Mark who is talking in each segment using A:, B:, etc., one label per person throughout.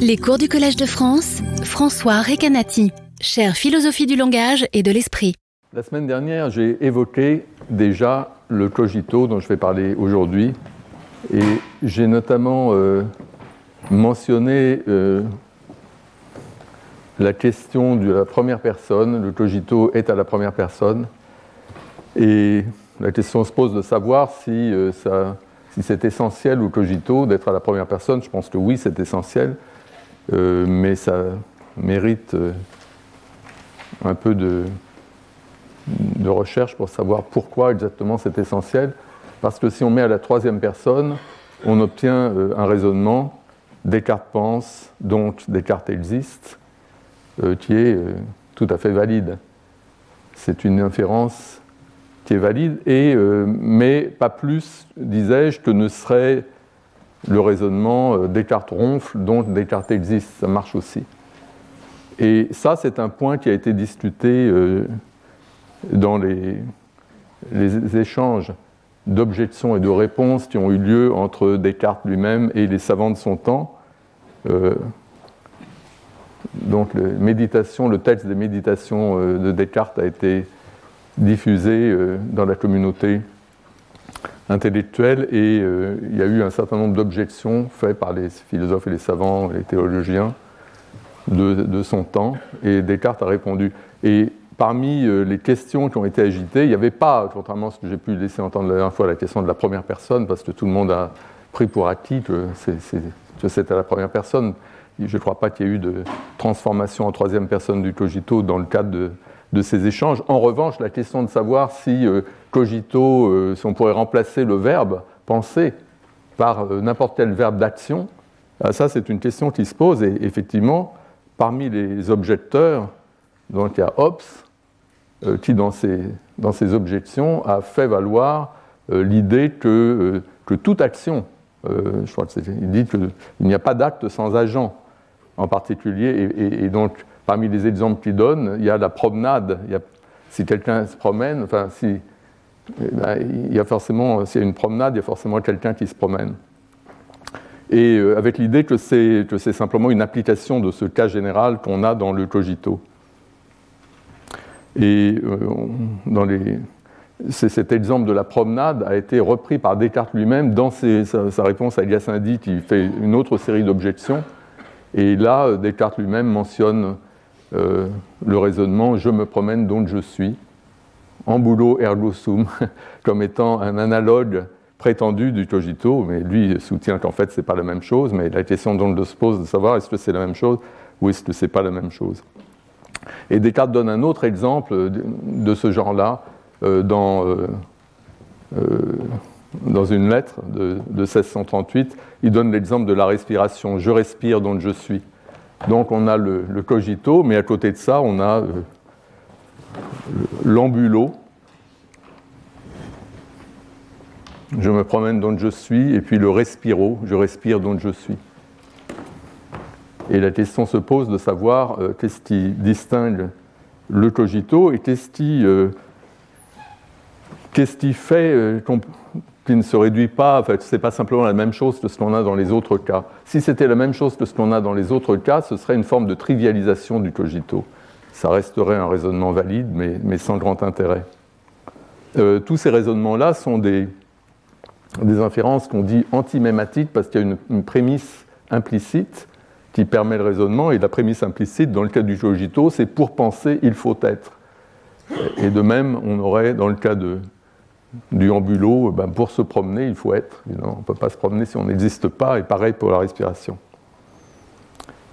A: Les cours du Collège de France, François Recanati, chère philosophie du langage et de l'esprit.
B: La semaine dernière, j'ai évoqué déjà le cogito dont je vais parler aujourd'hui. Et j'ai notamment euh, mentionné euh, la question de la première personne. Le cogito est à la première personne. Et la question se pose de savoir si, euh, ça, si c'est essentiel au cogito d'être à la première personne. Je pense que oui, c'est essentiel. mais ça mérite un peu de, recherche pour savoir pourquoi exactement c'est essentiel. Parce que si on met à la troisième personne, on obtient euh, un raisonnement Descartes pense, donc Descartes existe, euh, qui est euh, tout à fait valide. C'est une inférence qui valide, et, mais pas plus, disais-je, que ne serait le raisonnement Descartes ronfle, donc Descartes existe. Ça marche aussi. Et ça, c'est un point qui a été discuté dans les, échanges d'objections et de réponses qui ont eu lieu entre Descartes lui-même et les savants de son temps. Euh, donc, le texte des méditations euh, de Descartes a été diffusé euh, dans la communauté intellectuelle et il y a eu un certain nombre d'objections faites par les philosophes et les savants, les théologiens de, de, son temps et Descartes a répondu. Et parmi euh, les questions qui ont été agitées, il n'y avait pas, contrairement à ce que j'ai pu laisser entendre la dernière fois, la question de la première personne, parce que tout le monde a pris pour acquis que c'était la première personne. Je ne crois pas qu'il y ait eu de transformation en troisième personne du cogito dans le cadre de, ces échanges. En revanche, la question de savoir si euh, cogito, euh, si on pourrait remplacer le verbe penser par n'importe quel verbe d'action, ça c'est une question qui se pose et effectivement, parmi les objecteurs, donc il y a Hobbes, euh, qui, dans ses, objections, a fait valoir euh, l'idée que, euh, toute action, il dit qu'il n'y a pas d'acte sans agent en particulier, et, donc parmi les exemples qu'il donne, il y a la promenade. Si quelqu'un se promène, enfin, si, eh ben, il y a forcément, s'il y a une promenade, il y a forcément quelqu'un qui se promène. Et avec l'idée que c'est simplement une application de ce cas général qu'on a dans le cogito. Et euh, cet exemple de la promenade a été repris par Descartes lui-même dans sa, réponse à Indy qui fait une autre série d'objections. Et là, Descartes lui-même mentionne euh, le raisonnement je me promène donc je suis, ambulo ergo sum, comme étant un analogue prétendu du cogito, mais lui soutient qu'en fait c'est pas la même chose, mais la question donc se pose de savoir est-ce que c'est la même chose ou est-ce que c'est pas la même chose? Et Descartes donne un autre exemple de ce genre-là euh, dans, euh, dans, une lettre de, 1638. Il donne l'exemple de la respiration. Je respire, donc je suis. Donc on a le, cogito, mais à côté de ça, on a l'ambulo. Je me promène, donc je suis, et puis le respiro, je respire, donc je suis. Et la question se pose de savoir euh, qu'est-ce qui distingue le cogito et qu'est-ce qui, euh, fait euh, qu'il ne se réduit pas, en fait, ce n'est pas simplement la même chose que ce qu'on a dans les autres cas. Si c'était la même chose que ce qu'on a dans les autres cas, ce serait une forme de trivialisation du cogito. Ça resterait un raisonnement valide, mais, sans grand intérêt. tous ces raisonnements-là sont des, des inférences qu'on dit antimématiques parce qu'il y a une prémisse implicite qui permet le raisonnement. Et la prémisse implicite, dans le cas du cogito, c'est pour penser, il faut être. Et de même, on aurait, dans le cas de, du ambulo, ben pour se promener, il faut être. on ne peut pas se promener si on n'existe pas, et pareil pour la respiration.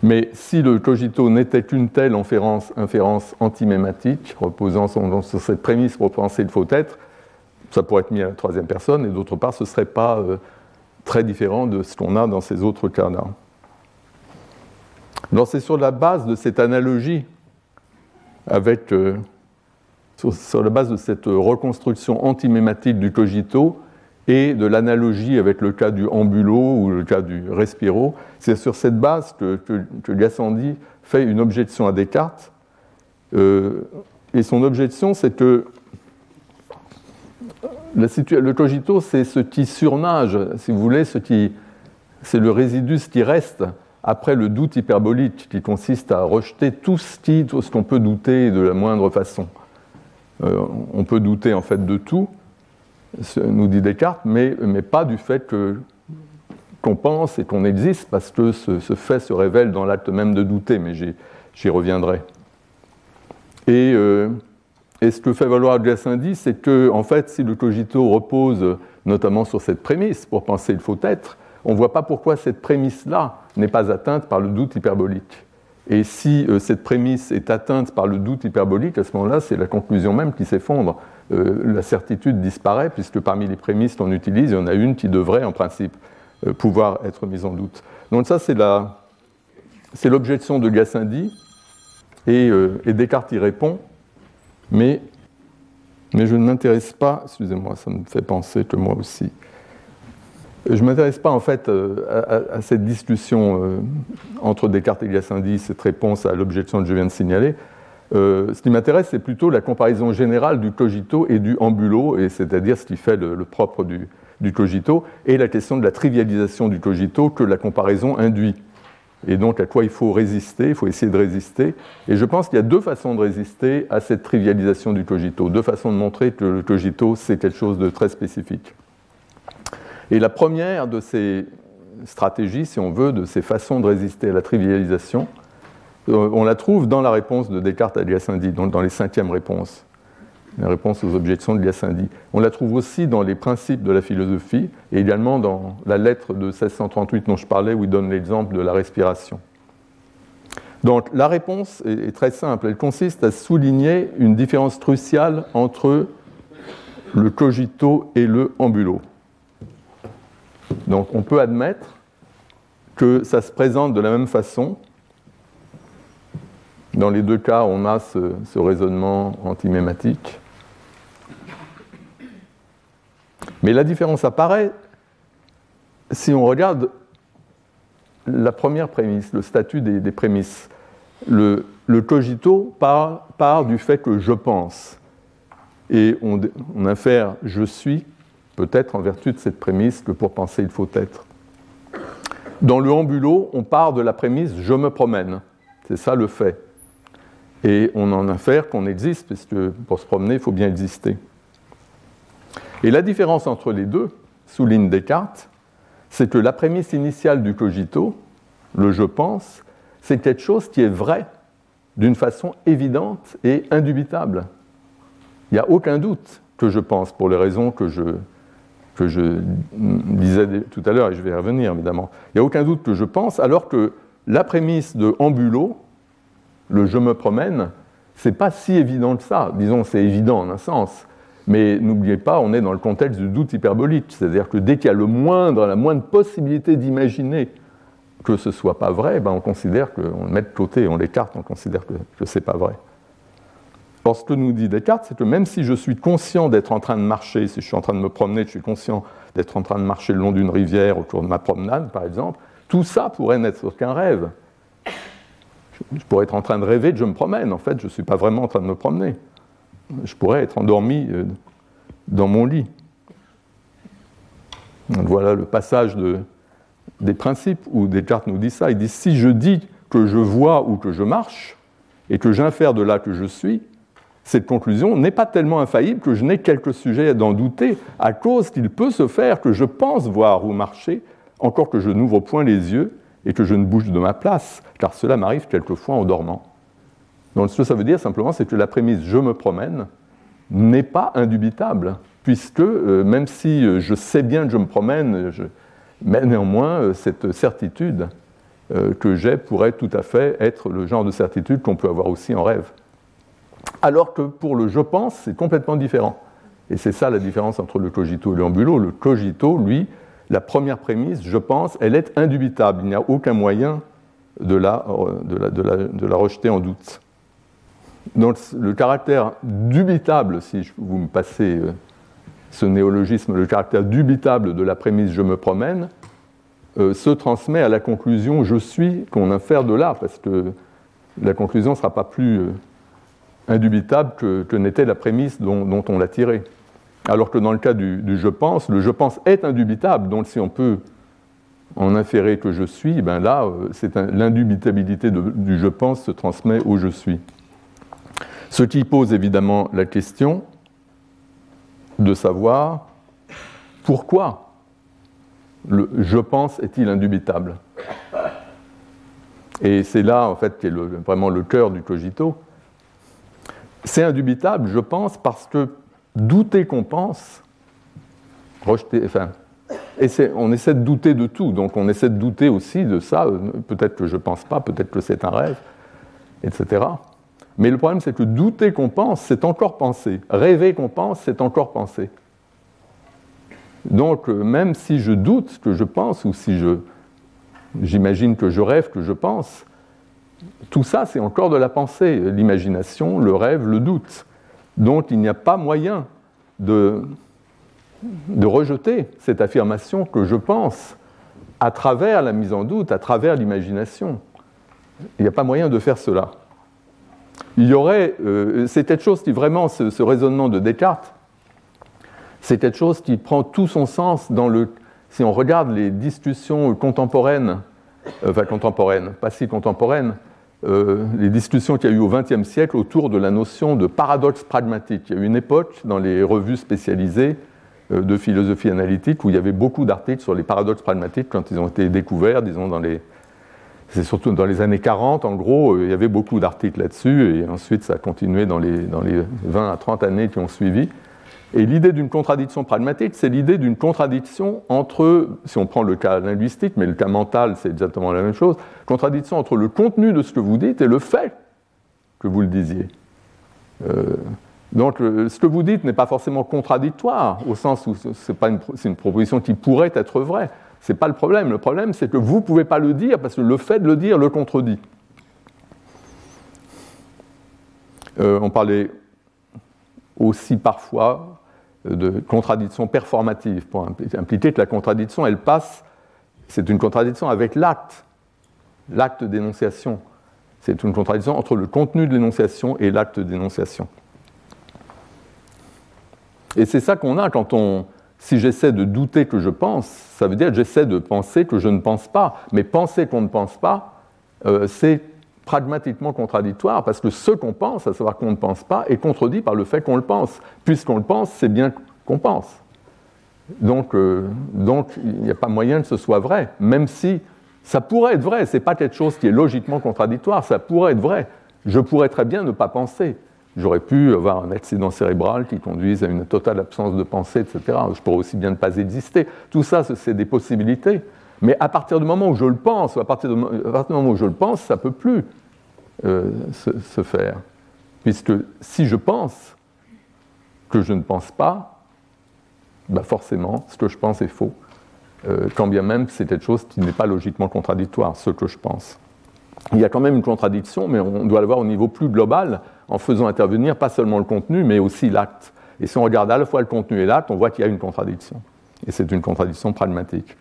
B: Mais si le cogito n'était qu'une telle inférence, inférence antimématique, reposant sur cette prémisse pour penser il faut être, ça pourrait être mis à la troisième personne, et d'autre part, ce ne serait pas euh, très différent de ce qu'on a dans ces autres cas-là c'est sur la base de cette analogie, avec, euh, sur, la base de cette reconstruction antimématique du cogito et de l'analogie avec le cas du ambulo ou le cas du respiro, c'est sur cette base que, que, Gassendi fait une objection à Descartes. Euh, et son objection, c'est que le cogito, c'est ce qui surnage, si vous voulez, ce c'est le résidu, ce qui reste après le doute hyperbolique, qui consiste à rejeter tout ce qu'on peut douter de la moindre façon. Euh, on peut douter en fait de tout, nous dit Descartes, mais, mais pas du fait qu'on pense et qu'on existe, parce que ce, fait se révèle dans l'acte même de douter, mais j'y reviendrai. Et, euh, et, ce que fait valoir Gassendi, c'est que, en fait, si le cogito repose notamment sur cette prémisse, pour penser il faut être, on ne voit pas pourquoi cette prémisse-là n'est pas atteinte par le doute hyperbolique. Et si euh, cette prémisse est atteinte par le doute hyperbolique, à ce moment-là, c'est la conclusion même qui s'effondre. Euh, la certitude disparaît, puisque parmi les prémisses qu'on utilise, il y en a une qui devrait, en principe, euh, pouvoir être mise en doute. Donc ça, c'est l'objection de Gassendi, et, Descartes y répond, mais, mais je ne m'intéresse pas, excusez-moi, ça me fait penser que moi aussi, je ne m'intéresse pas en fait euh, à, cette discussion euh, entre Descartes et Gassendi, cette réponse à l'objection que je viens de signaler. Euh, ce qui m'intéresse, c'est plutôt la comparaison générale du cogito et du ambulo, et c'est-à-dire ce qui fait le, propre du, du, cogito, et la question de la trivialisation du cogito que la comparaison induit. Et donc à quoi il faut résister, il faut essayer de résister. Et je pense qu'il y a deux façons de résister à cette trivialisation du cogito, deux façons de montrer que le cogito, c'est quelque chose de très spécifique. Et la première de ces stratégies, si on veut, de ces façons de résister à la trivialisation, euh, on la trouve dans la réponse de Descartes à Gassendi, dans les cinquièmes réponses, les réponses aux objections de Gassendi. On la trouve aussi dans les principes de la philosophie et également dans la lettre de 1638 dont je parlais, où il donne l'exemple de la respiration. Donc la réponse est très simple, elle consiste à souligner une différence cruciale entre le cogito et le ambulo. Donc on peut admettre que ça se présente de la même façon. Dans les deux cas, on a ce, raisonnement antimématique. Mais la différence apparaît si on regarde la première prémisse, le statut des, prémices. Le, cogito part, du fait que je pense. Et on, on infère je suis peut-être en vertu de cette prémisse que pour penser il faut être. Dans le ambulo, on part de la prémisse je me promène. C'est ça le fait. Et on en infère qu'on existe, puisque pour se promener, il faut bien exister. Et la différence entre les deux, souligne Descartes, c'est que la prémisse initiale du cogito, le je pense, c'est quelque chose qui est vrai d'une façon évidente et indubitable. Il n'y a aucun doute que je pense, pour les raisons que je, que je disais tout à l'heure, et je vais y revenir évidemment. Il n'y a aucun doute que je pense, alors que la prémisse de Ambulo, le je me promène, c'est pas si évident que ça. Disons, c'est évident en un sens. Mais n'oubliez pas, on est dans le contexte du doute hyperbolique. C'est-à-dire que dès qu'il y a le moindre, la moindre possibilité d'imaginer que ce ne soit pas vrai, ben on considère qu'on le met de côté, on l'écarte, on considère que, que ce n'est pas vrai. Or, ce que nous dit Descartes, c'est que même si je suis conscient d'être en train de marcher, si je suis en train de me promener, je suis conscient d'être en train de marcher le long d'une rivière autour de ma promenade, par exemple, tout ça pourrait n'être qu'un rêve. Je pourrais être en train de rêver que je me promène. En fait, je ne suis pas vraiment en train de me promener. Je pourrais être endormi euh, dans mon lit. voilà le passage des principes où Descartes nous dit ça. Il dit si je dis que je vois ou que je marche, et que j'infère de là que je suis, cette conclusion n'est pas tellement infaillible que je n'ai quelques sujets d'en douter, à cause qu'il peut se faire que je pense voir ou marcher, encore que je n'ouvre point les yeux et que je ne bouge de ma place, car cela m'arrive quelquefois en dormant. Donc ce que ça veut dire simplement, c'est que la prémisse je me promène n'est pas indubitable, puisque euh, même si euh, je sais bien que je me promène, mais néanmoins, euh, cette certitude que j'ai pourrait tout à fait être le genre de certitude qu'on peut avoir aussi en rêve alors que pour le je pense, c'est complètement différent. Et c'est ça la différence entre le cogito et le ambulo. Le cogito, lui, la première prémisse, je pense, elle est indubitable. Il n'y a aucun moyen de la, la, rejeter en doute. Donc le caractère dubitable, si vous me passez euh, ce néologisme, le caractère dubitable de la prémisse je me promène, euh, se transmet à la conclusion je suis qu'on infère de là, parce que la conclusion ne sera pas plus euh, indubitable que, n'était la prémisse dont, on l'a tiré. Alors que dans le cas du, je pense, le je pense est indubitable, donc si on peut en inférer que je suis, ben là, euh, l'indubitabilité du je pense se transmet au je suis. Ce qui pose évidemment la question de savoir pourquoi le je pense est-il indubitable Et c'est là, en fait, qui est vraiment le cœur du cogito. C'est indubitable, je pense, parce que douter qu'on pense, rejeter, enfin, on essaie de douter de tout, donc on essaie de douter aussi de ça, peut-être que je ne pense pas, peut-être que c'est un rêve, etc. Mais le problème, c'est que douter qu'on pense, c'est encore penser. Rêver qu'on pense, c'est encore penser. Donc, même si je doute que je pense, ou si j'imagine que je rêve que je pense, tout ça, c'est encore de la pensée. L'imagination, le rêve, le doute. Donc, il n'y a pas moyen de, rejeter cette affirmation que je pense à travers la mise en doute, à travers l'imagination. Il n'y a pas moyen de faire cela. Il y aurait, euh, c'est quelque chose qui vraiment, ce, raisonnement de Descartes, c'est quelque chose qui prend tout son sens dans le, si on regarde les discussions contemporaines, enfin contemporaines, pas si contemporaines, euh, les discussions qu'il y a eu au XXe siècle autour de la notion de paradoxe pragmatique. Il y a eu une époque dans les revues spécialisées euh, de philosophie analytique où il y avait beaucoup d'articles sur les paradoxes pragmatiques quand ils ont été découverts, disons dans les c'est surtout dans les années 40, en gros, euh, il y avait beaucoup d'articles là-dessus, et ensuite ça a continué dans les, dans les 20 à 30 années qui ont suivi. Et l'idée d'une contradiction pragmatique, c'est l'idée d'une contradiction entre, si on prend le cas linguistique, mais le cas mental, c'est exactement la même chose, contradiction entre le contenu de ce que vous dites et le fait que vous le disiez. Euh, donc ce que vous dites n'est pas forcément contradictoire, au sens où c'est une, une proposition qui pourrait être vraie. Ce n'est pas le problème. Le problème, c'est que vous ne pouvez pas le dire parce que le fait de le dire le contredit. Euh, on parlait aussi parfois de contradiction performative, pour impliquer que la contradiction, elle passe, c'est une contradiction avec l'acte, l'acte d'énonciation. C'est une contradiction entre le contenu de l'énonciation et l'acte d'énonciation. Et c'est ça qu'on a quand on. Si j'essaie de douter que je pense, ça veut dire que j'essaie de penser que je ne pense pas. Mais penser qu'on ne pense pas, euh, c'est pragmatiquement contradictoire parce que ce qu'on pense, à savoir qu'on ne pense pas, est contredit par le fait qu'on le pense. Puisqu'on le pense, c'est bien qu'on pense. Donc, euh, donc il n'y a pas moyen que ce soit vrai, même si ça pourrait être vrai. Ce n'est pas quelque chose qui est logiquement contradictoire, ça pourrait être vrai. Je pourrais très bien ne pas penser. J'aurais pu avoir un accident cérébral qui conduise à une totale absence de pensée, etc. Je pourrais aussi bien ne pas exister. Tout ça, c'est des possibilités. Mais à partir du moment où je le pense, à partir, du moment où je le pense, ça ne peut plus euh, se, faire. Puisque si je pense que je ne pense pas, bah forcément, ce que je pense est faux. Euh, quand bien même c'est quelque chose qui n'est pas logiquement contradictoire, ce que je pense. Il y a quand même une contradiction, mais on doit le voir au niveau plus global, en faisant intervenir pas seulement le contenu, mais aussi l'acte. Et si on regarde à la fois le contenu et l'acte, on voit qu'il y a une contradiction. Et c'est une contradiction pragmatique.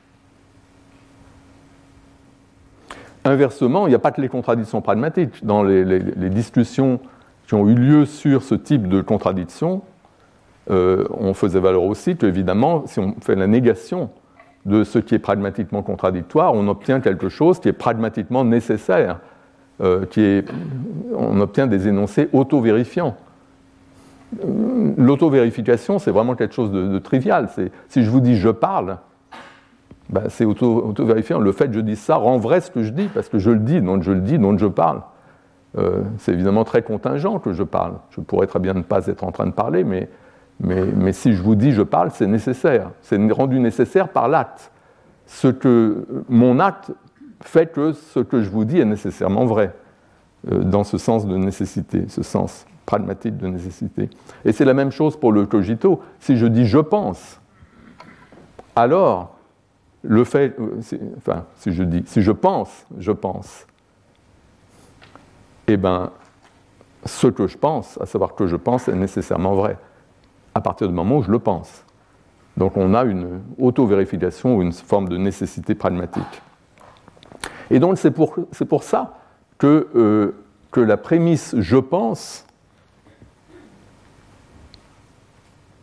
B: Inversement, il n'y a pas que les contradictions pragmatiques. Dans les, discussions qui ont eu lieu sur ce type de contradiction, euh, on faisait valoir aussi qu'évidemment, si on fait la négation de ce qui est pragmatiquement contradictoire, on obtient quelque chose qui est pragmatiquement nécessaire, euh, qui est, on obtient des énoncés auto-vérifiants. L'auto-vérification, c'est vraiment quelque chose de, trivial. Si je vous dis je parle, ben, c'est auto-vérifiant. le fait que je dise ça rend vrai ce que je dis, parce que je le dis, donc je le dis, donc je parle. Euh, c'est évidemment très contingent que je parle. Je pourrais très bien ne pas être en train de parler, mais mais, si je vous dis je parle, c'est nécessaire. C'est rendu nécessaire par l'acte. Ce que mon acte fait que ce que je vous dis est nécessairement vrai, euh, dans ce sens de nécessité, ce sens pragmatique de nécessité. Et c'est la même chose pour le cogito. Si je dis je pense, alors le fait, euh, enfin, si je dis, si je pense, je pense, eh bien, ce que je pense, à savoir que je pense, est nécessairement vrai à partir du moment où je le pense. Donc on a une auto-vérification ou une forme de nécessité pragmatique. Et donc c'est pour, ça euh, que la prémisse je pense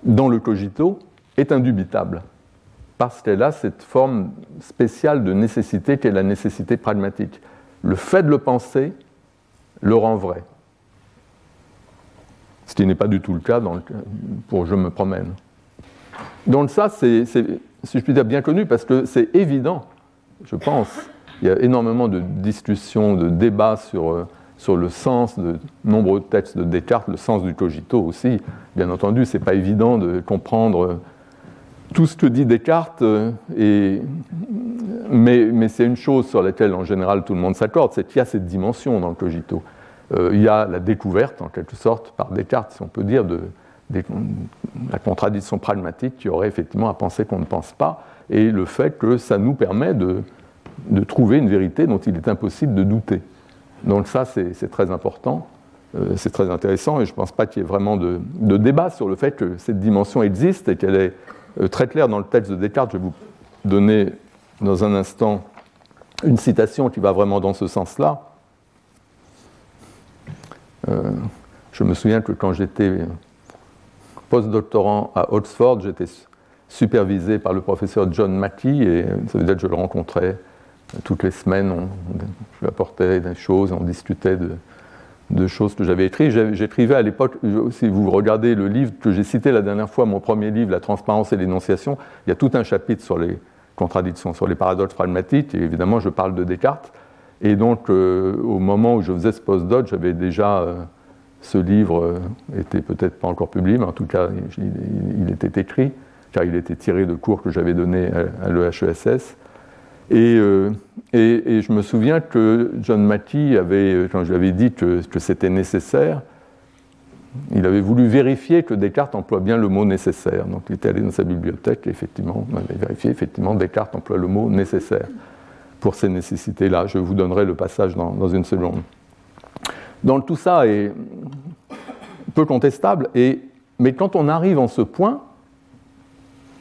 B: dans le cogito est indubitable. Parce qu'elle a cette forme spéciale de nécessité qui est la nécessité pragmatique. Le fait de le penser le rend vrai. Ce qui n'est pas du tout le cas dans pour Je me promène. Donc ça, c'est, si je puis dire, bien connu parce que c'est évident, je pense. Il y a énormément de discussions, de débats sur, euh, sur le sens de nombreux textes de Descartes, le sens du cogito aussi. Bien entendu, ce n'est pas évident de comprendre euh, tout ce que dit Descartes, euh, mais, c'est une chose sur laquelle en général tout le monde s'accorde, c'est qu'il y a cette dimension dans le cogito. il y a la découverte, en quelque sorte, par Descartes, si on peut dire, de, la contradiction pragmatique qui aurait effectivement à penser qu'on ne pense pas, et le fait que ça nous permet de, trouver une vérité dont il est impossible de douter. Donc ça, c'est très important, euh, c'est très intéressant, et je ne pense pas qu'il y ait vraiment de, débat sur le fait que cette dimension existe et qu'elle est euh, très claire dans le texte de Descartes. Je vais vous donner dans un instant une citation qui va vraiment dans ce sens-là. Euh, je me souviens que quand j'étais postdoctorant à Oxford, j'étais supervisé par le professeur John Mackey, et ça veut dire que je le rencontrais toutes les semaines. On, lui apportais des choses, on discutait de, choses que j'avais écrites. J'écrivais à l'époque, si vous regardez le livre que j'ai cité la dernière fois, mon premier livre, La transparence et l'énonciation, il y a tout un chapitre sur les contradictions, sur les paradoxes pragmatiques, et évidemment je parle de Descartes. Et donc, euh, au moment où je faisais ce postdoc, j'avais déjà euh, ce livre euh, était peut-être pas encore publié, mais en tout cas, il, était écrit, car il était tiré de cours que j'avais donnés à, l'EHESS. Euh, et, et, je me souviens que John Mackey avait, quand je lui avais dit que, que c'était nécessaire, il avait voulu vérifier que Descartes emploie bien le mot nécessaire. Donc il était allé dans sa bibliothèque et effectivement, on avait vérifié, effectivement, Descartes emploie le mot nécessaire pour ces nécessités-là. Je vous donnerai le passage dans, dans une seconde. Donc tout ça est peu contestable, et, mais quand on arrive en ce point,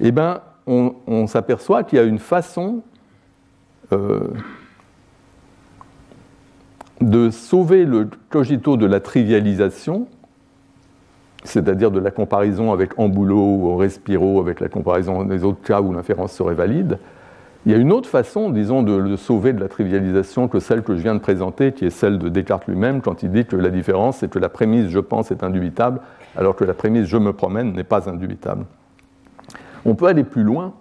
B: eh ben, on, s'aperçoit qu'il y a une façon euh, de sauver le cogito de la trivialisation, c'est-à-dire de la comparaison avec Amboulot ou Respiro, avec la comparaison des autres cas où l'inférence serait valide, il y a une autre façon, disons, de le sauver de la trivialisation que celle que je viens de présenter, qui est celle de Descartes lui-même, quand il dit que la différence, c'est que la prémisse je pense est indubitable, alors que la prémisse je me promène n'est pas indubitable. On peut aller plus loin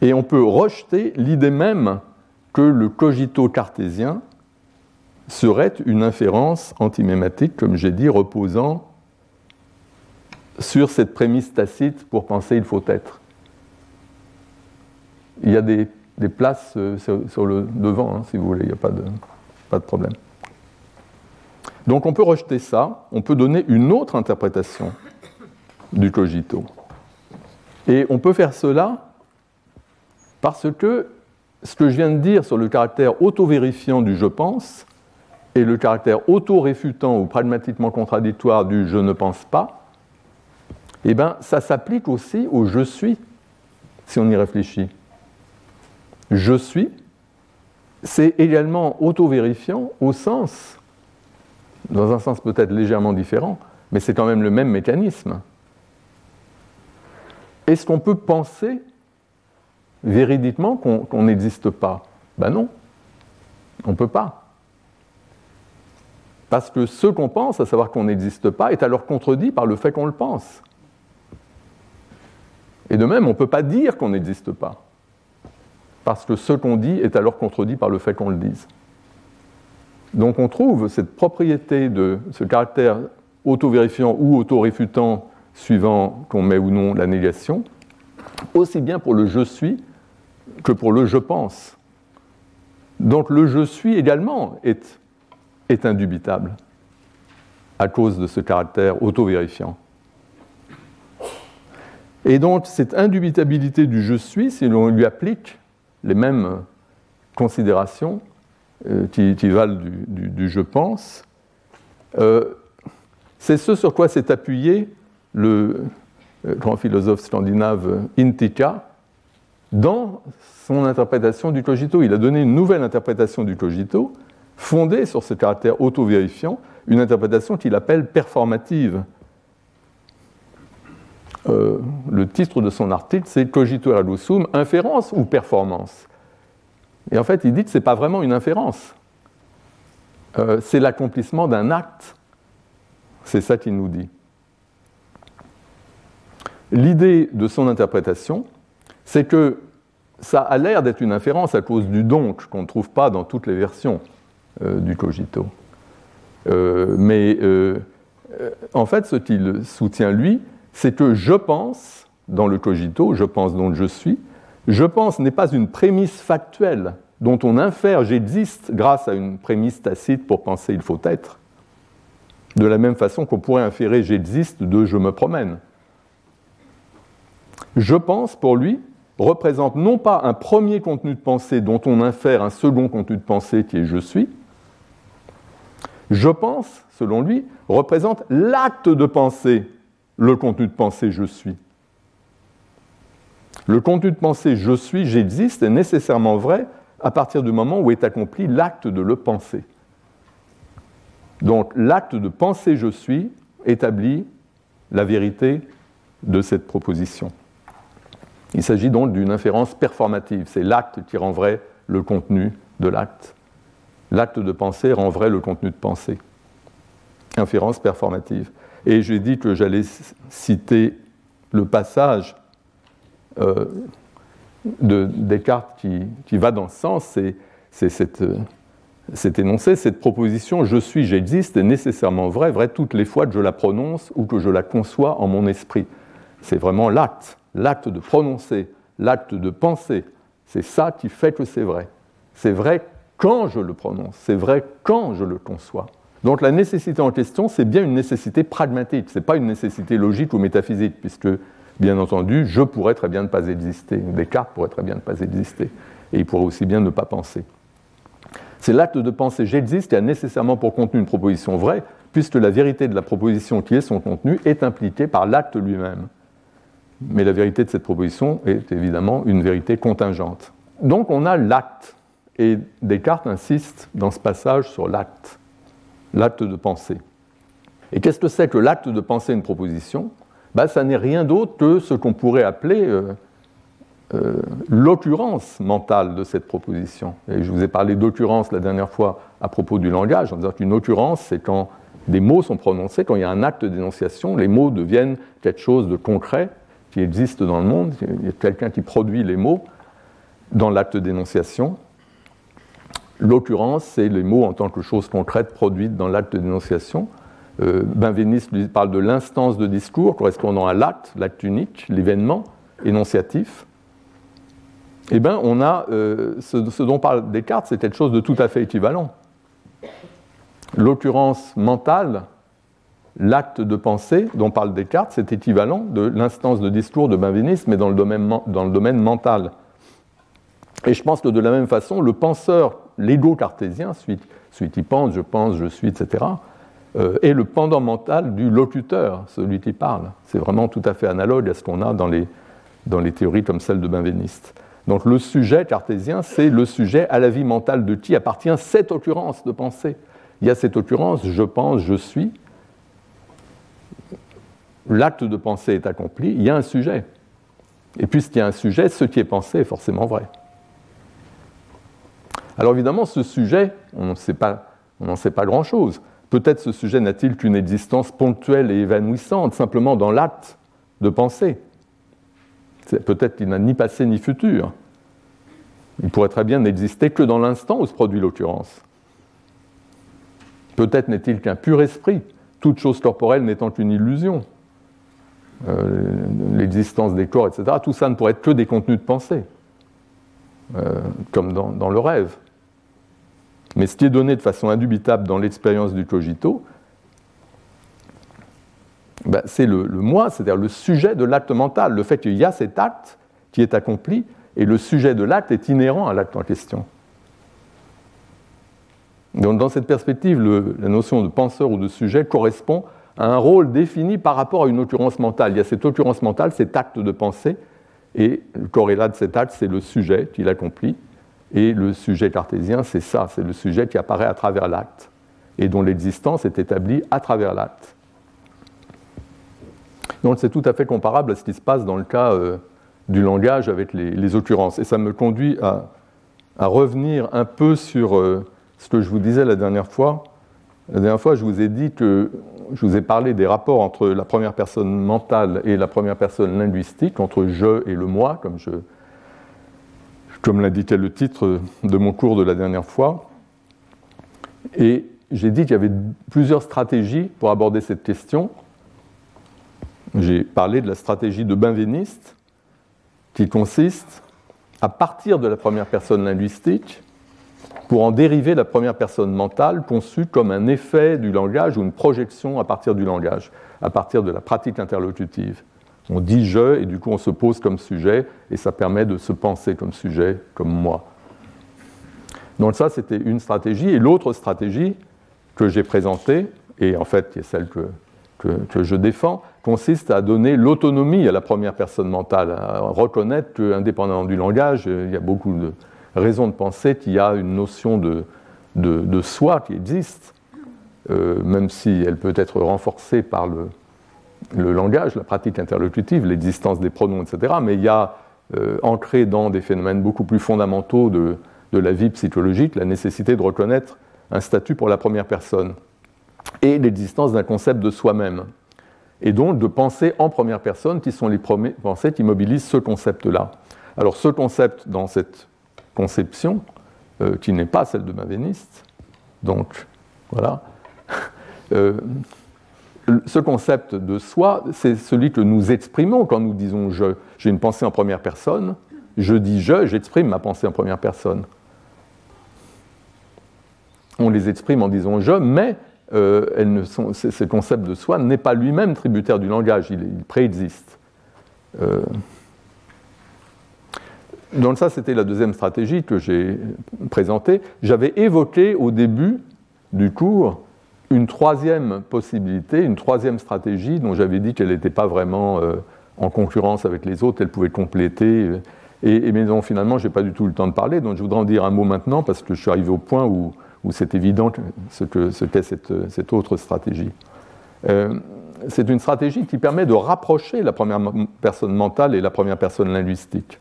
B: et on peut rejeter l'idée même que le cogito cartésien serait une inférence antimématique, comme j'ai dit, reposant sur cette prémisse tacite pour penser il faut être il y a des, places euh, sur, le devant, hein, si vous voulez, il n'y a pas de, pas de problème. Donc on peut rejeter ça, on peut donner une autre interprétation du cogito. Et on peut faire cela parce que ce que je viens de dire sur le caractère auto-vérifiant du je pense et le caractère auto-réfutant ou pragmatiquement contradictoire du je ne pense pas, eh bien, ça s'applique aussi au je suis, si on y réfléchit je suis, c'est également auto-vérifiant au sens, dans un sens peut-être légèrement différent, mais c'est quand même le même mécanisme. Est-ce qu'on peut penser véridiquement qu'on n'existe pas Ben non, on ne peut pas. Parce que ce qu'on pense, à savoir qu'on n'existe pas, est alors contredit par le fait qu'on le pense. Et de même, on ne peut pas dire qu'on n'existe pas parce que ce qu'on dit est alors contredit par le fait qu'on le dise. Donc on trouve cette propriété de ce caractère auto-vérifiant ou auto-réfutant suivant qu'on met ou non la négation, aussi bien pour le je suis que pour le je pense. Donc le je suis également est, indubitable à cause de ce caractère auto-vérifiant. Et donc cette indubitabilité du je suis, si l'on lui applique les mêmes considérations euh, qui, valent du, je pense. Euh, c'est ce sur quoi s'est appuyé le euh, grand philosophe scandinave Intika dans son interprétation du cogito. Il a donné une nouvelle interprétation du cogito fondée sur ce caractère auto-vérifiant, une interprétation qu'il appelle performative. euh, le titre de son article, c'est Cogito ergo sum, inférence ou performance Et en fait, il dit que ce n'est pas vraiment une inférence. Euh, c'est l'accomplissement d'un acte. C'est ça qu'il nous dit. L'idée de son interprétation, c'est que ça a l'air d'être une inférence à cause du donc qu'on ne trouve pas dans toutes les versions euh, du cogito. mais en fait, ce qu'il soutient, lui, c'est que je pense, dans le cogito, je pense donc je suis, je pense n'est pas une prémisse factuelle dont on infère j'existe grâce à une prémisse tacite pour penser il faut être, de la même façon qu'on pourrait inférer j'existe de je me promène. Je pense, pour lui, représente non pas un premier contenu de pensée dont on infère un second contenu de pensée qui est je suis, je pense, selon lui, représente l'acte de pensée le contenu de pensée je suis. Le contenu de pensée je suis, j'existe est nécessairement vrai à partir du moment où est accompli l'acte de le penser. Donc l'acte de penser je suis établit la vérité de cette proposition. Il s'agit donc d'une inférence performative, c'est l'acte qui rend vrai le contenu de l'acte. L'acte de pensée rend vrai le contenu de pensée. Inférence performative. Et j'ai dit que j'allais citer le passage euh, de Descartes qui, qui, va dans ce sens, c'est cette, cet énoncé, cette proposition je suis, j'existe est nécessairement vraie, vraie toutes les fois que je la prononce ou que je la conçois en mon esprit. C'est vraiment l'acte, l'acte de prononcer, l'acte de penser. C'est ça qui fait que c'est vrai. C'est vrai quand je le prononce, c'est vrai quand je le conçois. Donc la nécessité en question, c'est bien une nécessité pragmatique, ce n'est pas une nécessité logique ou métaphysique, puisque, bien entendu, je pourrais très bien ne pas exister, Descartes pourrait très bien ne pas exister, et il pourrait aussi bien ne pas penser. C'est l'acte de penser j'existe qui a nécessairement pour contenu une proposition vraie, puisque la vérité de la proposition qui est son contenu est impliquée par l'acte lui-même. Mais la vérité de cette proposition est évidemment une vérité contingente. Donc on a l'acte, et Descartes insiste dans ce passage sur l'acte l'acte de penser. Et qu'est-ce que c'est que l'acte de penser une proposition? Ben, Ça n'est rien d'autre que ce qu'on pourrait appeler euh, euh, l'occurrence mentale de cette proposition. Et je vous ai parlé d'occurrence la dernière fois à propos du langage, en disant qu'une occurrence, c'est quand des mots sont prononcés, quand il y a un acte d'énonciation, les mots deviennent quelque chose de concret qui existe dans le monde, il y a quelqu'un qui produit les mots dans l'acte d'énonciation, L'occurrence, c'est les mots en tant que chose concrète produite dans l'acte dénonciation. Euh, Benveniste lui parle de l'instance de discours correspondant à l'acte, l'acte unique, l'événement énonciatif. Eh bien, on a euh, ce, dont parle Descartes, c'est quelque chose de tout à fait équivalent. L'occurrence mentale, l'acte de pensée dont parle Descartes, c'est équivalent de l'instance de discours de Benveniste, mais dans le domaine, dans le domaine mental. Et je pense que de la même façon, le penseur l'ego cartésien, celui, qui pense, je pense, je suis, etc., euh, est le pendant mental du locuteur, celui qui parle. C'est vraiment tout à fait analogue à ce qu'on a dans les, dans les théories comme celle de Benveniste. Donc le sujet cartésien, c'est le sujet à la vie mentale de qui appartient cette occurrence de pensée. Il y a cette occurrence, je pense, je suis. L'acte de pensée est accompli, il y a un sujet. Et puisqu'il y a un sujet, ce qui est pensé est forcément vrai. Alors évidemment, ce sujet, on n'en sait pas, grand-chose. Peut-être ce sujet n'a-t-il qu'une existence ponctuelle et évanouissante, simplement dans l'acte de penser. Peut-être qu'il n'a ni passé ni futur. Il pourrait très bien n'exister que dans l'instant où se produit l'occurrence. Peut-être n'est-il qu'un pur esprit, toute chose corporelle n'étant qu'une illusion. Euh, l'existence des corps, etc. Tout ça ne pourrait être que des contenus de pensée, euh, comme dans le rêve. Mais ce qui est donné de façon indubitable dans l'expérience du cogito, ben, c'est le, moi, c'est-à-dire le sujet de l'acte mental, le fait qu'il y a cet acte qui est accompli, et le sujet de l'acte est inhérent à l'acte en question. Donc dans cette perspective, la notion de penseur ou de sujet correspond un rôle défini par rapport à une occurrence mentale. Il y a cette occurrence mentale, cet acte de pensée, et le corrélat de cet acte, c'est le sujet qui l'accomplit. Et le sujet cartésien, c'est ça, c'est le sujet qui apparaît à travers l'acte et dont l'existence est établie à travers l'acte. Donc c'est tout à fait comparable à ce qui se passe dans le cas euh, du langage avec les, occurrences. Et ça me conduit à, revenir un peu sur euh, ce que je vous disais la dernière fois. La dernière fois, je vous ai dit que je vous ai parlé des rapports entre la première personne mentale et la première personne linguistique, entre je et le moi, comme, je, comme l'indiquait le titre de mon cours de la dernière fois. Et j'ai dit qu'il y avait plusieurs stratégies pour aborder cette question. J'ai parlé de la stratégie de Benveniste, qui consiste à partir de la première personne linguistique pour en dériver la première personne mentale conçue comme un effet du langage ou une projection à partir du langage, à partir de la pratique interlocutive. On dit je et du coup on se pose comme sujet et ça permet de se penser comme sujet, comme moi. Donc ça c'était une stratégie et l'autre stratégie que j'ai présentée, et en fait qui est celle que, que je défends, consiste à donner l'autonomie à la première personne mentale, à reconnaître qu'indépendamment du langage, il y a beaucoup de raisons de penser qu'il y a une notion de, de, soi qui existe, euh, même si elle peut être renforcée par le, le langage, la pratique interlocutive, l'existence des pronoms, etc. Mais il y a euh, ancré dans des phénomènes beaucoup plus fondamentaux de, de la vie psychologique la nécessité de reconnaître un statut pour la première personne et l'existence d'un concept de soi-même et donc de penser en première personne, qui sont les premières pensées qui mobilisent ce concept-là. Alors ce concept, dans cette conception, euh, qui n'est pas celle de Mavéniste, donc voilà, euh, ce concept de soi, c'est celui que nous exprimons quand nous disons je. J'ai une pensée en première personne, je dis je, j'exprime ma pensée en première personne. On les exprime en disant je, mais euh, ce concept de soi n'est pas lui-même tributaire du langage, il, préexiste. Donc ça, c'était la deuxième stratégie que j'ai présentée. J'avais évoqué au début du cours une troisième possibilité, une troisième stratégie dont j'avais dit qu'elle n'était pas vraiment euh, en concurrence avec les autres, elle pouvait compléter. Et, mais finalement, je n'ai pas du tout le temps de parler, donc je voudrais en dire un mot maintenant parce que je suis arrivé au point où où c'est évident ce qu'est cette, autre stratégie. Euh, c'est une stratégie qui permet de rapprocher la première personne mentale et la première personne linguistique.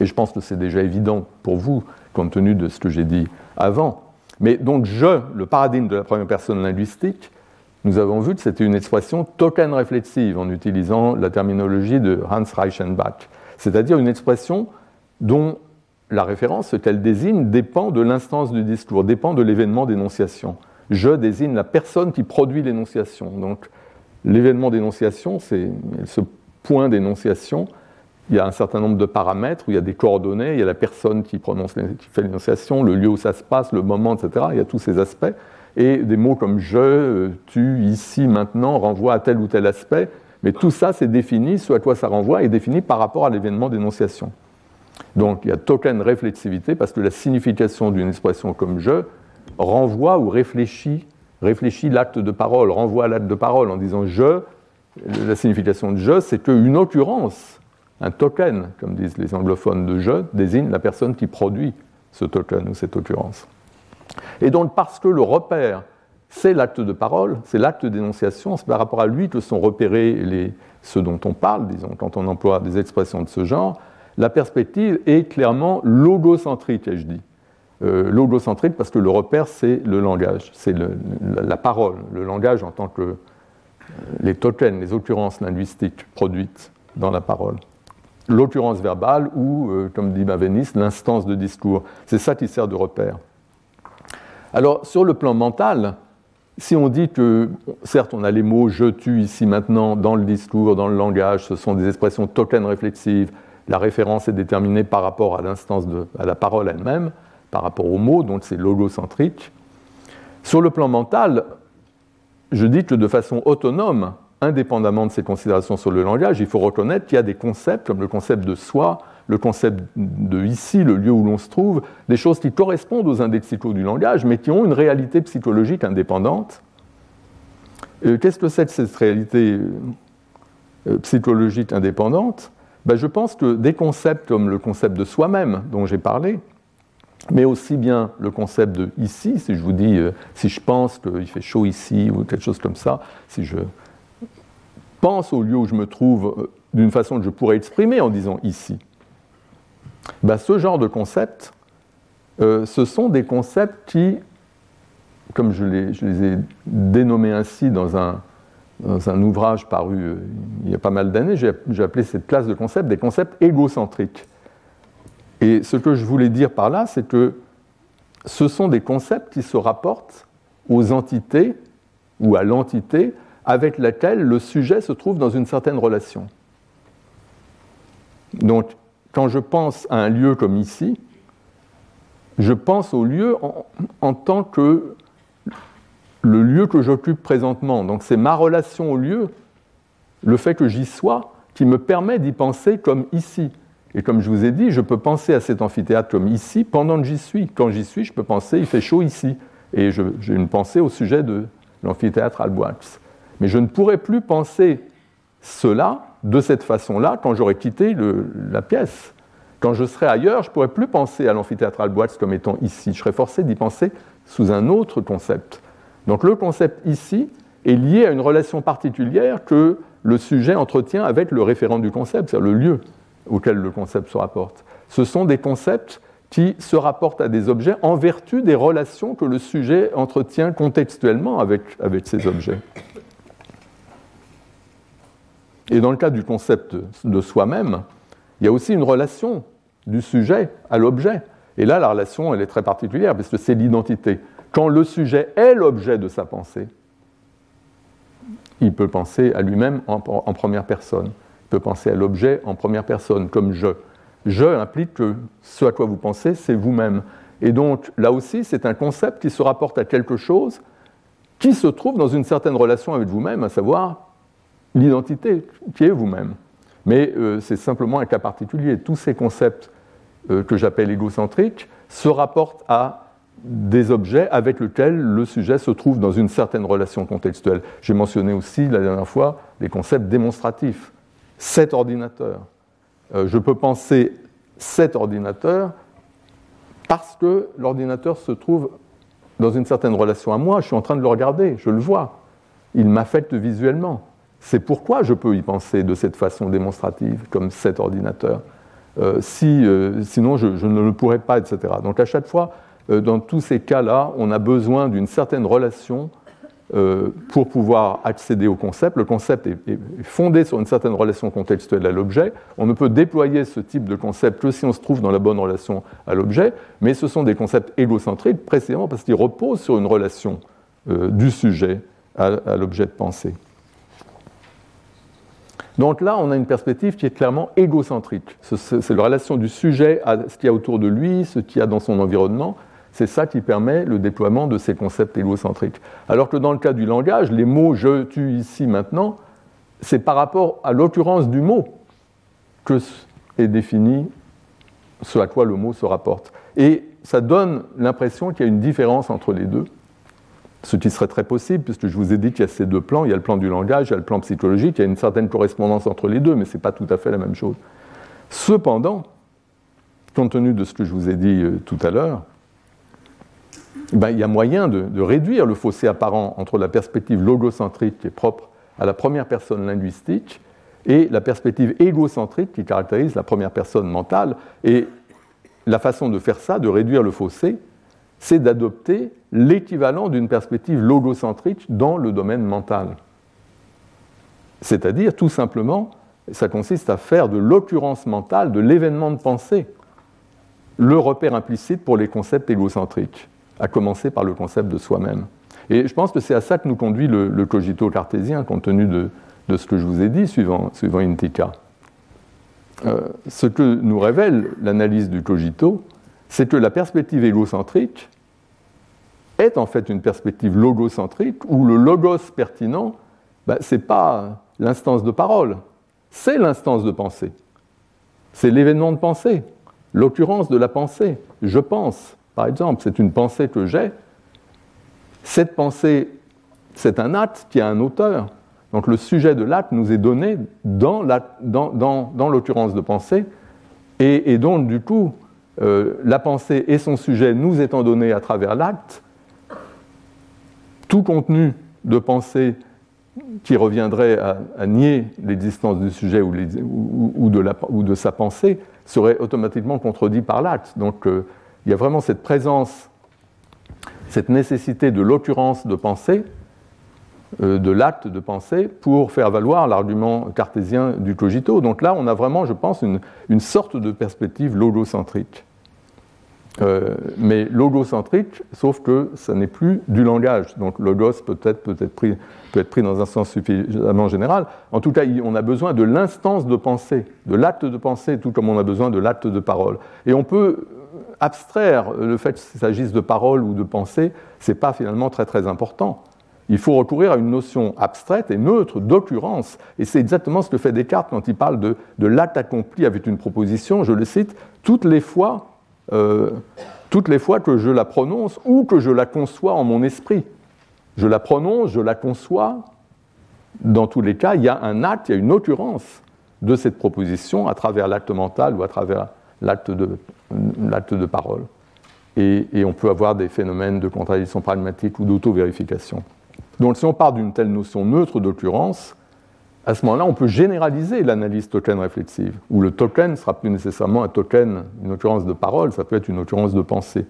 B: Et je pense que c'est déjà évident pour vous, compte tenu de ce que j'ai dit avant. Mais donc, je, le paradigme de la première personne linguistique, nous avons vu que c'était une expression token réflexive en utilisant la terminologie de Hans Reichenbach, c'est-à-dire une expression dont la référence, ce qu'elle désigne, dépend de l'instance du discours, dépend de l'événement d'énonciation. Je désigne la personne qui produit l'énonciation. Donc, l'événement d'énonciation, c'est ce point d'énonciation. Il y a un certain nombre de paramètres où il y a des coordonnées, il y a la personne qui, prononce, qui fait l'énonciation, le lieu où ça se passe, le moment, etc. Il y a tous ces aspects. Et des mots comme je, tu, ici, maintenant renvoient à tel ou tel aspect. Mais tout ça, c'est défini, ce à quoi ça renvoie est défini par rapport à l'événement d'énonciation. Donc il y a token réflexivité parce que la signification d'une expression comme je renvoie ou réfléchit, réfléchit l'acte de parole, renvoie à l'acte de parole en disant je. La signification de je, c'est qu'une occurrence, un token, comme disent les anglophones de je, désigne la personne qui produit ce token ou cette occurrence. Et donc parce que le repère, c'est l'acte de parole, c'est l'acte d'énonciation, c'est par rapport à lui que sont repérés ceux dont on parle, disons, quand on emploie des expressions de ce genre, la perspective est clairement logocentrique, ai-je dit. Euh, logocentrique parce que le repère, c'est le langage, c'est la, parole, le langage en tant que euh, les tokens, les occurrences linguistiques produites dans la parole. L'occurrence verbale ou, euh, comme dit Mavenis, l'instance de discours. C'est ça qui sert de repère. Alors, sur le plan mental, si on dit que, certes, on a les mots je, tu ici, maintenant, dans le discours, dans le langage, ce sont des expressions token réflexives, la référence est déterminée par rapport à l'instance à la parole elle-même, par rapport au mot, donc c'est logocentrique. Sur le plan mental, je dis que de façon autonome, indépendamment de ces considérations sur le langage, il faut reconnaître qu'il y a des concepts comme le concept de soi, le concept de ici, le lieu où l'on se trouve, des choses qui correspondent aux indexicaux du langage, mais qui ont une réalité psychologique indépendante. Qu'est-ce que c'est que cette réalité euh, psychologique indépendante? Ben, je pense que des concepts comme le concept de soi-même dont j'ai parlé, mais aussi bien le concept de ici, si je vous dis, euh, si je pense qu'il fait chaud ici ou quelque chose comme ça, si je pense au lieu où je me trouve euh, d'une façon que je pourrais exprimer en disant ici. Ben, ce genre de concepts, euh, ce sont des concepts qui, comme je les, ai dénommés ainsi dans un, dans un ouvrage paru euh, il y a pas mal d'années, j'ai appelé cette classe de concepts des concepts égocentriques. Et ce que je voulais dire par là, c'est que ce sont des concepts qui se rapportent aux entités ou à l'entité avec laquelle le sujet se trouve dans une certaine relation. Donc, quand je pense à un lieu comme ici, je pense au lieu en, tant que le lieu que j'occupe présentement. Donc c'est ma relation au lieu, le fait que j'y sois, qui me permet d'y penser comme ici. Et comme je vous ai dit, je peux penser à cet amphithéâtre comme ici pendant que j'y suis. Quand j'y suis, je peux penser, il fait chaud ici. Et j'ai une pensée au sujet de l'amphithéâtre Alboix. Mais je ne pourrais plus penser cela de cette façon-là quand j'aurais quitté la pièce. Quand je serais ailleurs, je ne pourrais plus penser à l'amphithéâtre Alboix comme étant ici. Je serais forcé d'y penser sous un autre concept. Donc le concept ici est lié à une relation particulière que le sujet entretient avec le référent du concept, c'est-à-dire le lieu auquel le concept se rapporte. Ce sont des concepts qui se rapportent à des objets en vertu des relations que le sujet entretient contextuellement avec ces objets. Et dans le cas du concept de soi-même, il y a aussi une relation du sujet à l'objet. Et là, la relation, elle est très particulière, parce que c'est l'identité. Quand le sujet est l'objet de sa pensée, il peut penser à lui-même en, première personne. Il peut penser à l'objet en première personne, comme je. Je implique que ce à quoi vous pensez, c'est vous-même. Et donc, là aussi, c'est un concept qui se rapporte à quelque chose qui se trouve dans une certaine relation avec vous-même, à savoir l'identité qui est vous-même. Mais euh, c'est simplement un cas particulier. Tous ces concepts euh, que j'appelle égocentriques se rapportent à des objets avec lesquels le sujet se trouve dans une certaine relation contextuelle. J'ai mentionné aussi la dernière fois les concepts démonstratifs. Cet ordinateur. Euh, je peux penser cet ordinateur parce que l'ordinateur se trouve dans une certaine relation à moi, je suis en train de le regarder, je le vois. Il m'affecte visuellement. C'est pourquoi je peux y penser de cette façon démonstrative, comme cet ordinateur. Euh, si, euh, sinon, je, ne le pourrais pas, etc. Donc à chaque fois, euh, dans tous ces cas-là, on a besoin d'une certaine relation pour pouvoir accéder au concept. Le concept est, est, fondé sur une certaine relation contextuelle à l'objet. On ne peut déployer ce type de concept que si on se trouve dans la bonne relation à l'objet, mais ce sont des concepts égocentriques précisément parce qu'ils reposent sur une relation du sujet à l'objet de pensée. Donc là, on a une perspective qui est clairement égocentrique. C'est la relation du sujet à ce qu'il y a autour de lui, ce qu'il y a dans son environnement. C'est ça qui permet le déploiement de ces concepts égocentriques. Alors que dans le cas du langage, les mots je, tu, ici, maintenant, c'est par rapport à l'occurrence du mot que est défini ce à quoi le mot se rapporte. Et ça donne l'impression qu'il y a une différence entre les deux ce qui serait très possible, puisque je vous ai dit qu'il y a ces deux plans, il y a le plan du langage, il y a le plan psychologique, il y a une certaine correspondance entre les deux, mais ce n'est pas tout à fait la même chose. Cependant, compte tenu de ce que je vous ai dit euh, tout à l'heure, ben, il y a moyen de, réduire le fossé apparent entre la perspective logocentrique qui est propre à la première personne linguistique et la perspective égocentrique qui caractérise la première personne mentale. Et la façon de faire ça, de réduire le fossé, c'est d'adopter l'équivalent d'une perspective logocentrique dans le domaine mental. C'est-à-dire, tout simplement, ça consiste à faire de l'occurrence mentale, de l'événement de pensée, le repère implicite pour les concepts égocentriques, à commencer par le concept de soi-même. Et je pense que c'est à ça que nous conduit le, cogito cartésien, compte tenu de, ce que je vous ai dit, suivant, suivant Intika. Euh, ce que nous révèle l'analyse du cogito, c'est que la perspective égocentrique est en fait une perspective logocentrique où le logos pertinent, ben, ce n'est pas l'instance de parole, c'est l'instance de pensée. C'est l'événement de pensée, l'occurrence de la pensée. Je pense, par exemple, c'est une pensée que j'ai. Cette pensée, c'est un acte qui a un auteur. Donc le sujet de l'acte nous est donné dans l'occurrence de pensée. Et, et, donc, du coup, euh, la pensée et son sujet nous étant donnés à travers l'acte, tout contenu de pensée qui reviendrait à, nier l'existence du sujet ou, de sa pensée serait automatiquement contredit par l'acte. Donc euh, il y a vraiment cette présence, cette nécessité de l'occurrence de pensée, euh, de l'acte de pensée, pour faire valoir l'argument cartésien du cogito. Donc là, on a vraiment, je pense, une sorte de perspective logocentrique. Euh, mais logocentrique, sauf que ça n'est plus du langage. Donc logos peut être, peut, être pris, peut être pris dans un sens suffisamment général. En tout cas, on a besoin de l'instance de pensée, de l'acte de pensée, tout comme on a besoin de l'acte de parole. Et on peut abstraire le fait qu'il s'agisse de parole ou de pensée, ce n'est pas finalement très très important. Il faut recourir à une notion abstraite et neutre d'occurrence. Et c'est exactement ce que fait Descartes quand il parle de, de l'acte accompli avec une proposition. Je le cite, toutes les fois euh, toutes les fois que je la prononce ou que je la conçois en mon esprit. Je la prononce, je la conçois. Dans tous les cas, il y a un acte, il y a une occurrence de cette proposition à travers l'acte mental ou à travers l'acte de, parole. Et, et, on peut avoir des phénomènes de contradiction pragmatique ou d'auto-vérification. Donc si on part d'une telle notion neutre d'occurrence, à ce moment-là, on peut généraliser l'analyse token réflexive, où le token ne sera plus nécessairement un token, une occurrence de parole, ça peut être une occurrence de pensée.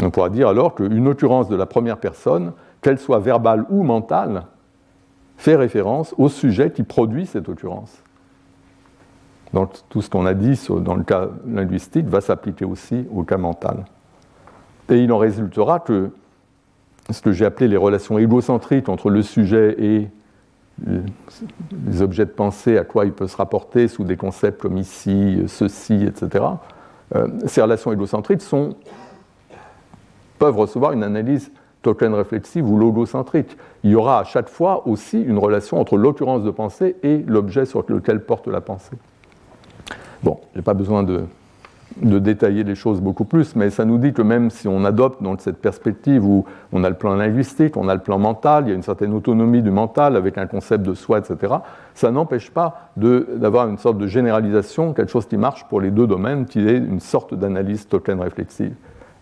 B: On pourra dire alors qu'une occurrence de la première personne, qu'elle soit verbale ou mentale, fait référence au sujet qui produit cette occurrence. Donc tout ce qu'on a dit dans le cas linguistique va s'appliquer aussi au cas mental. Et il en résultera que ce que j'ai appelé les relations égocentriques entre le sujet et les objets de pensée, à quoi il peut se rapporter sous des concepts comme ici, ceci, etc. Euh, ces relations égocentriques peuvent recevoir une analyse token réflexive ou logocentrique. Il y aura à chaque fois aussi une relation entre l'occurrence de pensée et l'objet sur lequel porte la pensée. Bon, je n'ai pas besoin de de détailler les choses beaucoup plus, mais ça nous dit que même si on adopte dans cette perspective où on a le plan linguistique, on a le plan mental, il y a une certaine autonomie du mental avec un concept de soi, etc., ça n'empêche pas d'avoir une sorte de généralisation, quelque chose qui marche pour les deux domaines, qui est une sorte d'analyse token réflexive,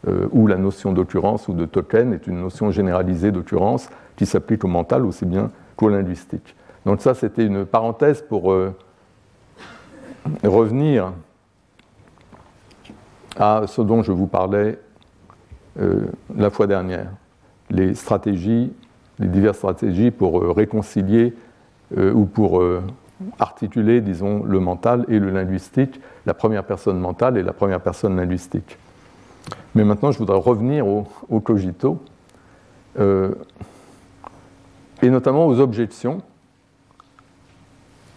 B: euh, où la notion d'occurrence ou de token est une notion généralisée d'occurrence qui s'applique au mental aussi bien qu'au linguistique. Donc ça, c'était une parenthèse pour euh, revenir à ce dont je vous parlais euh, la fois dernière, les stratégies, les diverses stratégies pour euh, réconcilier euh, ou pour articuler, disons, le mental et le linguistique, la première personne mentale et la première personne linguistique. Mais maintenant, je voudrais revenir au, au cogito, et notamment aux objections.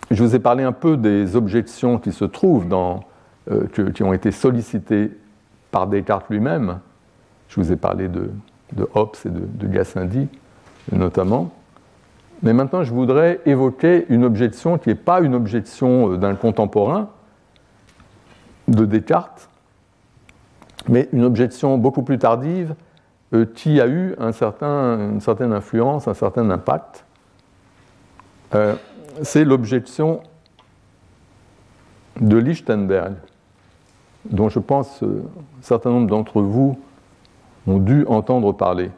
B: Je vous ai parlé un peu des objections qui se trouvent dans euh, qui ont été sollicités par Descartes lui-même. Je vous ai parlé de, Hobbes et de, Gassendi notamment. Mais maintenant, je voudrais évoquer une objection qui n'est pas une objection euh, d'un contemporain de Descartes, mais une objection beaucoup plus tardive euh, qui a eu une certaine influence, un certain impact. C'est l'objection de Lichtenberg dont je pense euh, un certain nombre d'entre vous ont dû entendre parler.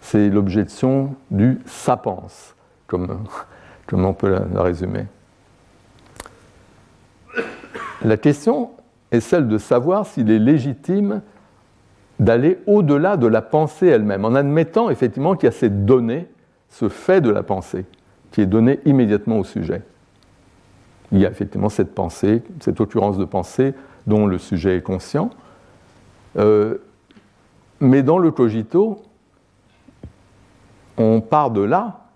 B: C'est l'objection du sapence, comme, comme on peut la, résumer. La question est celle de savoir s'il est légitime d'aller au-delà de la pensée elle-même, en admettant effectivement qu'il y a cette donnée, ce fait de la pensée, qui est donné immédiatement au sujet il y a effectivement cette pensée, cette occurrence de pensée dont le sujet est conscient. Euh, mais dans le cogito, on part de là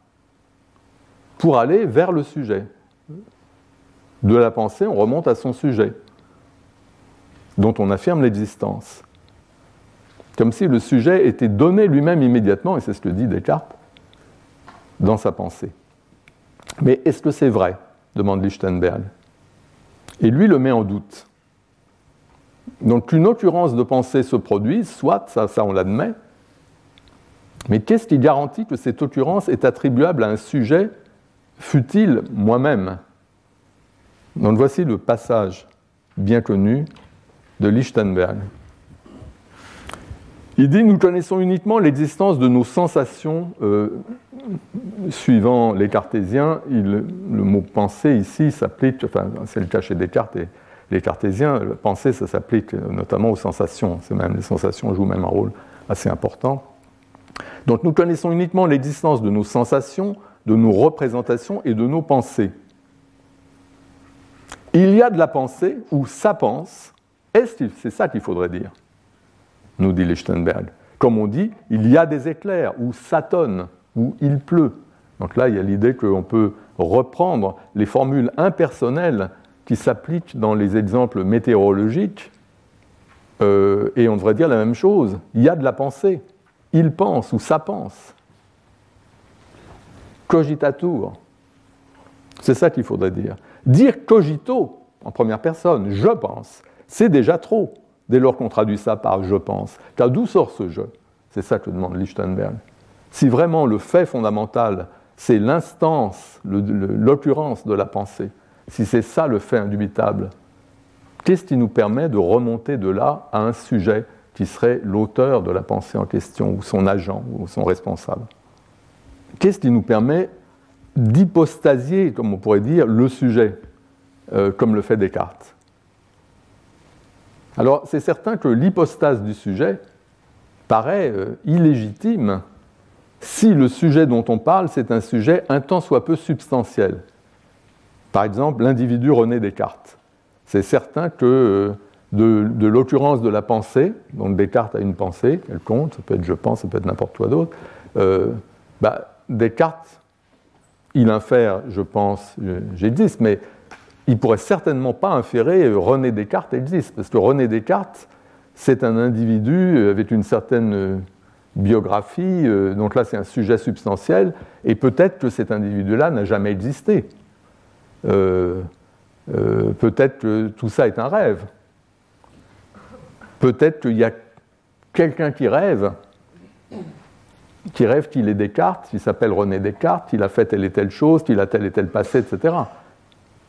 B: pour aller vers le sujet. De la pensée, on remonte à son sujet, dont on affirme l'existence. Comme si le sujet était donné lui-même immédiatement, et c'est ce que dit Descartes, dans sa pensée. Mais est-ce que c'est vrai? Demande Lichtenberg. Et lui le met en doute. Donc qu'une occurrence de pensée se produise, soit, ça, ça on l'admet, mais qu'est-ce qui garantit que cette occurrence est attribuable à un sujet, fut-il moi-même? Donc voici le passage bien connu de Lichtenberg. Il dit Nous connaissons uniquement l'existence de nos sensations euh, suivant les cartésiens, le mot pensée ici s'applique, enfin c'est le cas chez Descartes et les cartésiens, pensée ça s'applique notamment aux sensations, c'est même les sensations jouent même un rôle assez important. Donc nous connaissons uniquement l'existence de nos sensations, de nos représentations et de nos pensées. Il y a de la pensée ou ça pense, c'est ça qu'il faudrait dire, nous dit Lichtenberg. Comme on dit, il y a des éclairs ou ça tonne ou il pleut. Donc là, il y a l'idée qu'on peut reprendre les formules impersonnelles qui s'appliquent dans les exemples météorologiques euh, et on devrait dire la même chose. Il y a de la pensée. Il pense ou ça pense. Cogitatur. C'est ça qu'il faudrait dire. Dire cogito en première personne, je pense, c'est déjà trop dès lors qu'on traduit ça par je pense. Car d'où sort ce je? C'est ça que demande Lichtenberg. Si vraiment le fait fondamental, c'est l'instance, l'occurrence de la pensée, si c'est ça le fait indubitable, qu'est-ce qui nous permet de remonter de là à un sujet qui serait l'auteur de la pensée en question, ou son agent, ou son responsable? Qu'est-ce qui nous permet d'hypostasier, comme on pourrait dire, le sujet, euh, comme le fait Descartes? Alors, c'est certain que l'hypostase du sujet paraît euh, illégitime si le sujet dont on parle, c'est un sujet un tant soit peu substantiel. Par exemple, l'individu René Descartes. C'est certain que euh, de, l'occurrence de la pensée, donc Descartes a une pensée, elle compte, ça peut être je pense, ça peut être n'importe quoi d'autre, euh, bah, Descartes, il infère, je pense, j'existe, mais il pourrait certainement pas inférer euh, René Descartes existe, parce que René Descartes, c'est un individu avec une certaine biographie, donc là c'est un sujet substantiel, et peut-être que cet individu-là n'a jamais existé. Euh, euh, peut-être que tout ça est un rêve. Peut-être qu'il y a quelqu'un qui rêve, qui rêve qu'il est Descartes, qui s'appelle René Descartes, qu'il a fait telle et telle chose, qu'il a tel et tel passé, etc.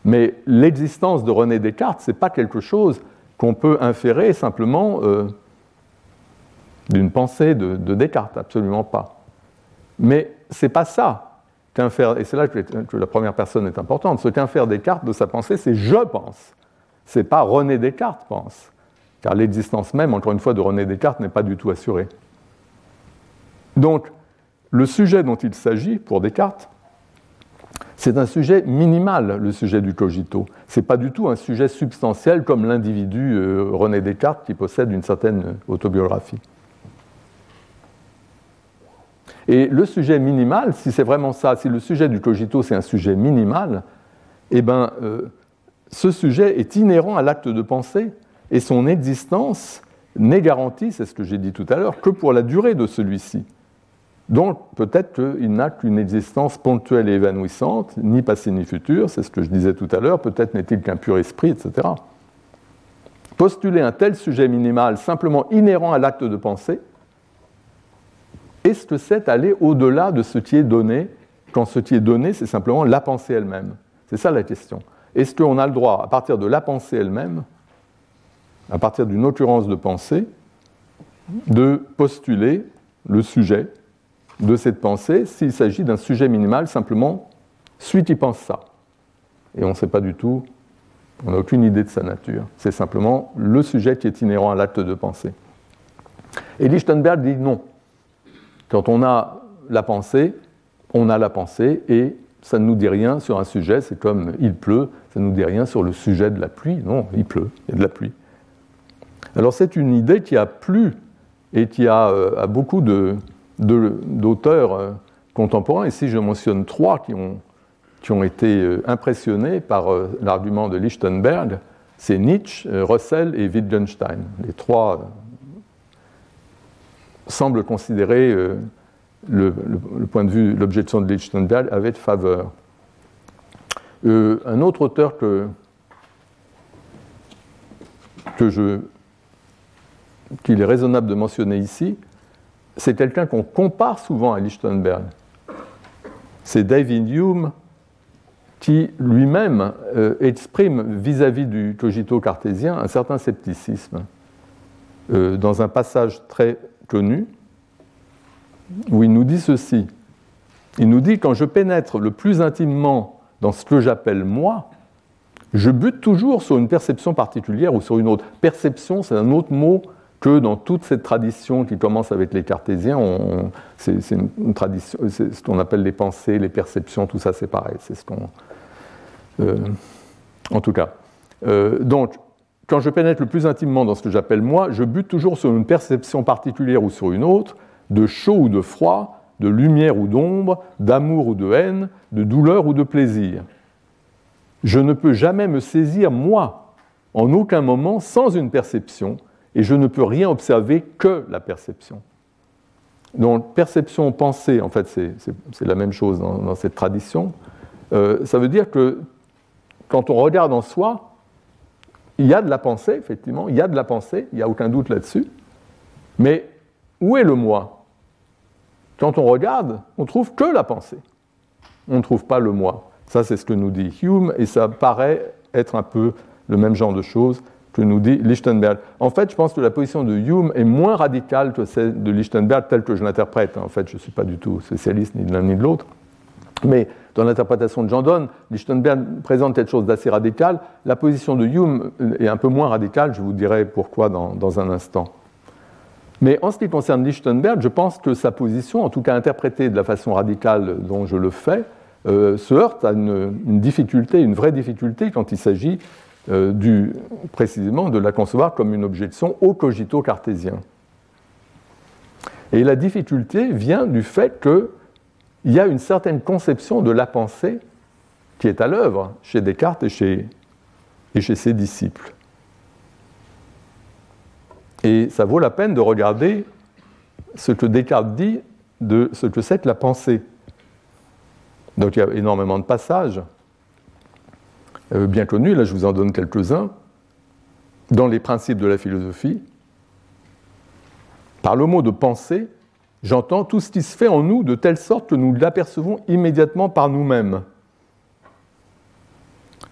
B: Mais l'existence de René Descartes, ce n'est pas quelque chose qu'on peut inférer simplement euh, d'une pensée de, de, Descartes, absolument pas. Mais ce n'est pas ça et c'est là que, la première personne est importante, ce qu'infère Descartes de sa pensée, c'est je pense. Ce n'est pas René Descartes pense. Car l'existence même, encore une fois, de René Descartes n'est pas du tout assurée. Donc, le sujet dont il s'agit pour Descartes, c'est un sujet minimal, le sujet du cogito. Ce n'est pas du tout un sujet substantiel comme l'individu euh, René Descartes qui possède une certaine autobiographie. Et le sujet minimal, si c'est vraiment ça, si le sujet du cogito c'est un sujet minimal, eh ben, euh, ce sujet est inhérent à l'acte de pensée et son existence n'est garantie, c'est ce que j'ai dit tout à l'heure, que pour la durée de celui-ci. Donc peut-être qu'il n'a qu'une existence ponctuelle et évanouissante, ni passé ni futur, c'est ce que je disais tout à l'heure, peut-être n'est-il qu'un pur esprit, etc. Postuler un tel sujet minimal simplement inhérent à l'acte de pensée, est-ce que c'est aller au-delà de ce qui est donné quand ce qui est donné, c'est simplement la pensée elle-même? C'est ça la question. Est-ce qu'on a le droit, à partir de la pensée elle-même, à partir d'une occurrence de pensée, de postuler le sujet de cette pensée s'il s'agit d'un sujet minimal, simplement celui qui pense ça Et on ne sait pas du tout, on n'a aucune idée de sa nature. C'est simplement le sujet qui est inhérent à l'acte de pensée. Et Lichtenberg dit non. Quand on a la pensée, on a la pensée et ça ne nous dit rien sur un sujet, c'est comme il pleut, ça ne nous dit rien sur le sujet de la pluie. Non, il pleut, il y a de la pluie. Alors c'est une idée qui a plu et qui a euh, beaucoup d'auteurs euh, contemporains. Ici, je mentionne trois qui ont, qui ont été euh, impressionnés par l'argument de Lichtenberg. C'est Nietzsche, Russell et Wittgenstein. Les trois semble considérer euh, le, point de vue, l'objection de Lichtenberg avec faveur. Euh, un autre auteur que, que je, qu'il est raisonnable de mentionner ici, c'est quelqu'un qu'on compare souvent à Lichtenberg. C'est David Hume qui lui-même euh, exprime vis-à-vis du cogito cartésien un certain scepticisme. dans un passage très connu, où il nous dit ceci. Il nous dit, quand je pénètre le plus intimement dans ce que j'appelle moi, je bute toujours sur une perception particulière ou sur une autre. Perception, c'est un autre mot que dans toute cette tradition qui commence avec les cartésiens, c'est une, tradition, c'est ce qu'on appelle les pensées, les perceptions, tout ça c'est pareil. C'est ce qu'on, euh, en tout cas. Euh, donc, quand je pénètre le plus intimement dans ce que j'appelle moi, je bute toujours sur une perception particulière ou sur une autre, de chaud ou de froid, de lumière ou d'ombre, d'amour ou de haine, de douleur ou de plaisir. Je ne peux jamais me saisir moi, en aucun moment, sans une perception, et je ne peux rien observer que la perception. Donc, perception, pensée, en fait, c'est la même chose dans, cette tradition. Euh, ça veut dire que quand on regarde en soi, il y a de la pensée, effectivement, il y a de la pensée, il n'y a aucun doute là-dessus. Mais où est le moi? Quand on regarde, on trouve que la pensée. On ne trouve pas le moi. Ça, c'est ce que nous dit Hume, et ça paraît être un peu le même genre de choses que nous dit Lichtenberg. En fait, je pense que la position de Hume est moins radicale que celle de Lichtenberg, telle que je l'interprète. En fait, je ne suis pas du tout spécialiste ni de l'un ni de l'autre. Mais dans l'interprétation de Jean Donne, Lichtenberg présente quelque chose d'assez radical. La position de Hume est un peu moins radicale, je vous dirai pourquoi dans, un instant. Mais en ce qui concerne Lichtenberg, je pense que sa position, en tout cas interprétée de la façon radicale dont je le fais, euh, se heurte à une, difficulté, une vraie difficulté quand il s'agit euh, précisément de la concevoir comme une objection au cogito cartésien. Et la difficulté vient du fait qu'il y a une certaine conception de la pensée qui est à l'œuvre chez Descartes et chez, et chez ses disciples. Et ça vaut la peine de regarder ce que Descartes dit de ce que c'est que la pensée. Donc il y a énormément de passages bien connus, là je vous en donne quelques-uns, dans les principes de la philosophie. Par le mot de pensée, j'entends tout ce qui se fait en nous de telle sorte que nous l'apercevons immédiatement par nous-mêmes.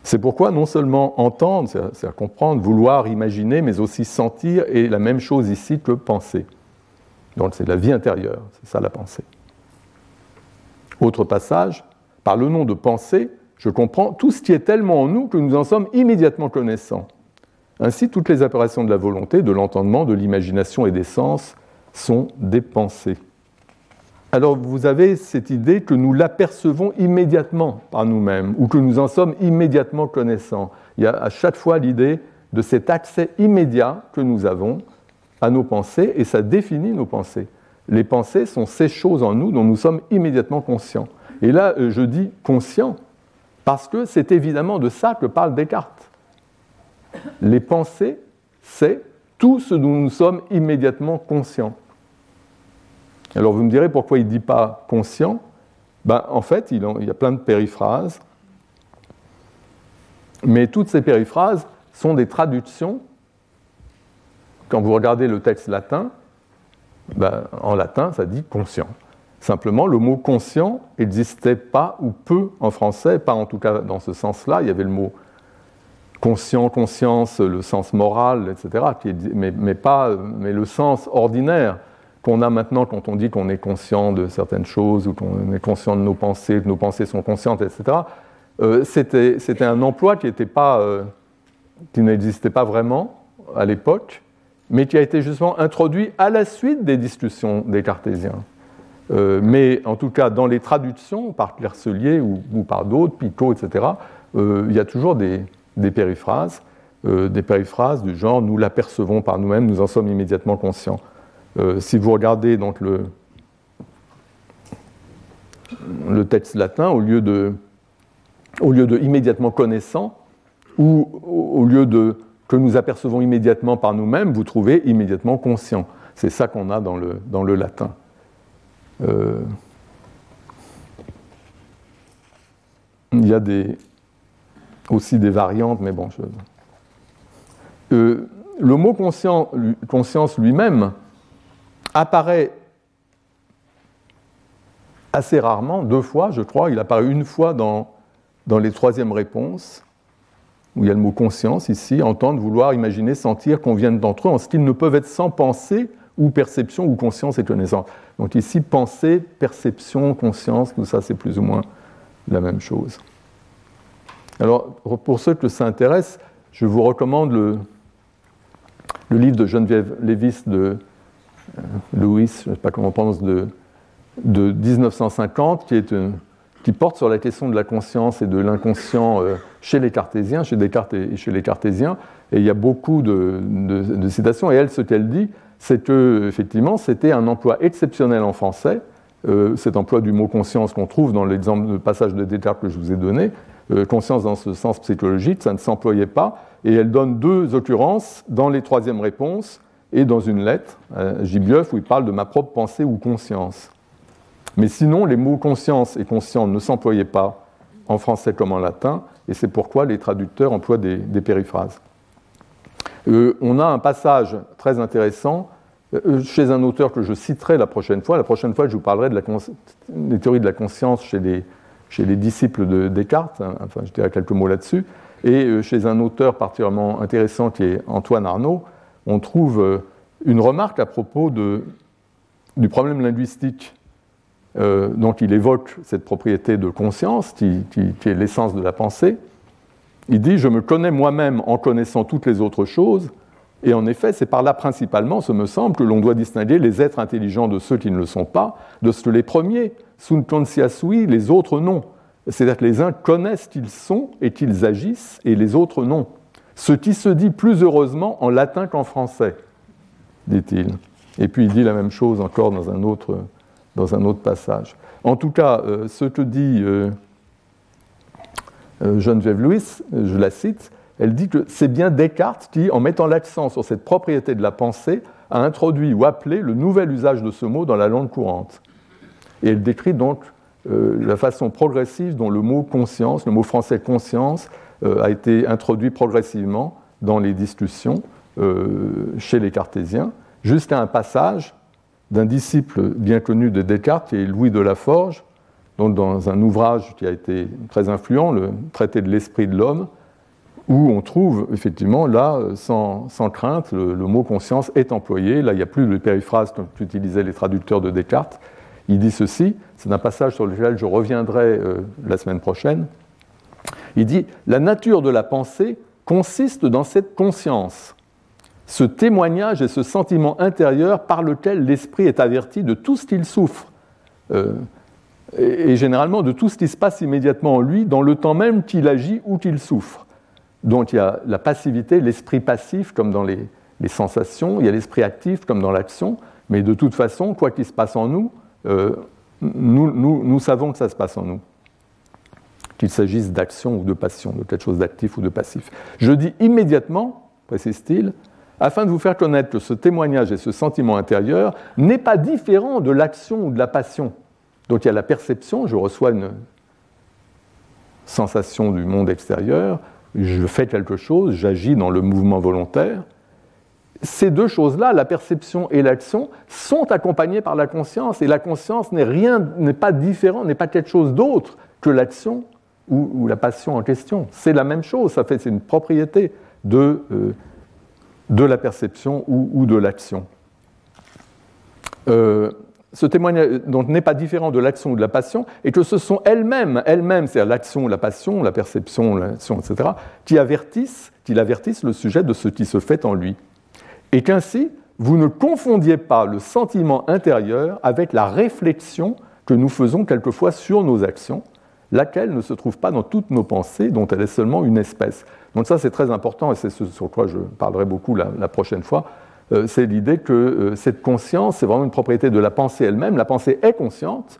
B: C'est pourquoi non seulement entendre, c'est-à-dire comprendre, vouloir, imaginer, mais aussi sentir est la même chose ici que penser. Donc c'est la vie intérieure, c'est ça la pensée. Autre passage, par le nom de pensée, je comprends tout ce qui est tellement en nous que nous en sommes immédiatement connaissants. Ainsi, toutes les apparitions de la volonté, de l'entendement, de l'imagination et des sens sont des pensées. Alors vous avez cette idée que nous l'apercevons immédiatement par nous-mêmes ou que nous en sommes immédiatement connaissants. Il y a à chaque fois l'idée de cet accès immédiat que nous avons à nos pensées et ça définit nos pensées. Les pensées sont ces choses en nous dont nous sommes immédiatement conscients. Et là, euh, je dis conscient parce que c'est évidemment de ça que parle Descartes. Les pensées, c'est tout ce dont nous sommes immédiatement conscients. Alors vous me direz pourquoi il ne dit pas conscient ben, En fait, il, y a plein de périphrases, mais toutes ces périphrases sont des traductions. Quand vous regardez le texte latin, ben, en latin, ça dit conscient. Simplement, le mot conscient n'existait pas ou peu en français, pas en tout cas dans ce sens-là. Il y avait le mot conscient, conscience, le sens moral, etc., mais, pas, mais le sens ordinaire qu'on a maintenant quand on dit qu'on est conscient de certaines choses ou qu'on est conscient de nos pensées, que nos pensées sont conscientes, etc. Euh, c'était un emploi euh, qui n'existait pas vraiment à l'époque, mais qui a été justement introduit à la suite des discussions des cartésiens. Euh, mais en tout cas, dans les traductions, par Clercelier ou, par d'autres, Picot, etc., euh, il y a toujours des, périphrases, euh, des périphrases du genre nous l'apercevons par nous-mêmes, nous en sommes immédiatement conscients. si vous regardez donc le, texte latin, au lieu de, immédiatement connaissant, ou au lieu de que nous apercevons immédiatement par nous-mêmes, vous trouvez immédiatement conscient. C'est ça qu'on a dans le latin. Euh, il y a aussi des variantes, mais bon. Euh, le mot conscience lui-même apparaît assez rarement, deux fois, je crois. Il apparaît une fois dans, les troisièmes réponses, où il y a le mot conscience ici, entendre, vouloir, imaginer, sentir, conviennent d'entre eux, en ce qu'ils ne peuvent être sans pensée ou perception ou conscience et connaissance. Donc ici, pensée, perception, conscience, tout ça c'est plus ou moins la même chose. Alors pour ceux que ça intéresse, je vous recommande le, livre de Geneviève Lévis de euh, Louis, je ne sais pas comment on prononce, de, de 1950, qui, est qui, porte sur la question de la conscience et de l'inconscient euh, chez les cartésiens, chez Descartes et chez les cartésiens. Et il y a beaucoup de citations. Et elle, ce qu'elle dit, c'est que, effectivement, c'était un emploi exceptionnel en français, euh, cet emploi du mot conscience qu'on trouve dans l'exemple de passage de Descartes que je vous ai donné. conscience dans ce sens psychologique, ça ne s'employait pas. Et elle donne deux occurrences dans les troisièmes réponses et dans une lettre à Gibieuf où il parle de ma propre pensée ou conscience. Mais sinon, les mots conscience et conscient ne s'employaient pas en français comme en latin, et c'est pourquoi les traducteurs emploient des, périphrases. Euh, on a un passage très intéressant euh, chez un auteur que je citerai la prochaine fois. La prochaine fois, je vous parlerai de la des théories de la conscience chez les, disciples de Descartes. Hein, enfin, je dirai quelques mots là-dessus. Et euh, chez un auteur particulièrement intéressant qui est Antoine Arnaud, on trouve une remarque à propos du problème linguistique dont il évoque cette propriété de conscience, qui, est l'essence de la pensée. Il dit Je me connais moi-même en connaissant toutes les autres choses, et en effet, c'est par là principalement, ce me semble, que l'on doit distinguer les êtres intelligents de ceux qui ne le sont pas, de ce que les premiers, conscia sui, les autres non. C'est-à-dire que les uns connaissent qu'ils sont et qu'ils agissent, et les autres non. Ce qui se dit plus heureusement en latin qu'en français, dit-il. Et puis il dit la même chose encore dans un autre, dans un autre passage. En tout cas, euh, ce que dit euh, Geneviève Louis, je la cite, elle dit que c'est bien Descartes qui, en mettant l'accent sur cette propriété de la pensée, a introduit ou appelé le nouvel usage de ce mot dans la langue courante. Et elle décrit donc euh, la façon progressive dont le mot conscience, le mot français conscience, euh, a été introduit progressivement dans les discussions euh, chez les cartésiens, jusqu'à un passage d'un disciple bien connu de Descartes, qui est Louis de la Forge, donc dans un ouvrage qui a été très influent, le Traité de l'esprit de l'homme, où on trouve effectivement là, sans, crainte, le, mot conscience est employé. Là, il n'y a plus de périphrase qu'utilisaient les traducteurs de Descartes, il dit ceci, c'est un passage sur lequel je reviendrai euh, la semaine prochaine. Il dit La nature de la pensée consiste dans cette conscience, ce témoignage et ce sentiment intérieur par lequel l'esprit est averti de tout ce qu'il souffre, euh, et, généralement de tout ce qui se passe immédiatement en lui, dans le temps même qu'il agit ou qu'il souffre. Donc il y a la passivité, l'esprit passif comme dans les, sensations, il y a l'esprit actif comme dans l'action, mais de toute façon, quoi qu'il se passe en nous, euh, nous, savons que ça se passe en nous, qu'il s'agisse d'action ou de passion, de quelque chose d'actif ou de passif. Je dis immédiatement, précise-t-il, afin de vous faire connaître que ce témoignage et ce sentiment intérieur n'est pas différent de l'action ou de la passion. Donc il y a la perception, je reçois une sensation du monde extérieur, je fais quelque chose, j'agis dans le mouvement volontaire, ces deux choses-là, la perception et l'action, sont accompagnées par la conscience. Et la conscience n'est rien, n'est pas différent, n'est pas quelque chose d'autre que l'action ou, la passion en question. C'est la même chose. Ça fait, c'est une propriété de, euh, de la perception ou, de l'action. Euh, ce témoignage donc, n'est pas différent de l'action ou de la passion, et que ce sont elles-mêmes, elles-mêmes, c'est-à-dire l'action, la passion, la perception, l'action, etc., qui avertissent, qui avertissent le sujet de ce qui se fait en lui et qu'ainsi vous ne confondiez pas le sentiment intérieur avec la réflexion que nous faisons quelquefois sur nos actions, laquelle ne se trouve pas dans toutes nos pensées, dont elle est seulement une espèce. Donc ça c'est très important et c'est ce sur quoi je parlerai beaucoup la, prochaine fois. Euh, c'est l'idée que euh, cette conscience, c'est vraiment une propriété de la pensée elle-même. La pensée est consciente.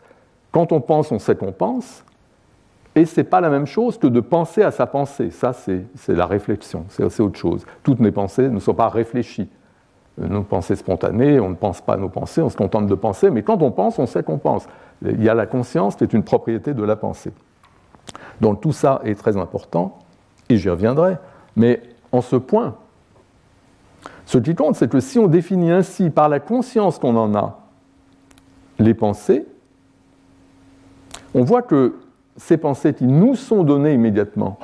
B: Quand on pense, on sait qu'on pense. Et ce n'est pas la même chose que de penser à sa pensée. Ça, c'est la réflexion, c'est autre chose. Toutes mes pensées ne sont pas réfléchies nos pensées spontanées, on ne pense pas nos pensées, on se contente de penser, mais quand on pense, on sait qu'on pense. Il y a la conscience qui est une propriété de la pensée. Donc tout ça est très important, et j'y reviendrai, mais en ce point, ce qui compte, c'est que si on définit ainsi par la conscience qu'on en a les pensées, on voit que ces pensées qui nous sont données immédiatement,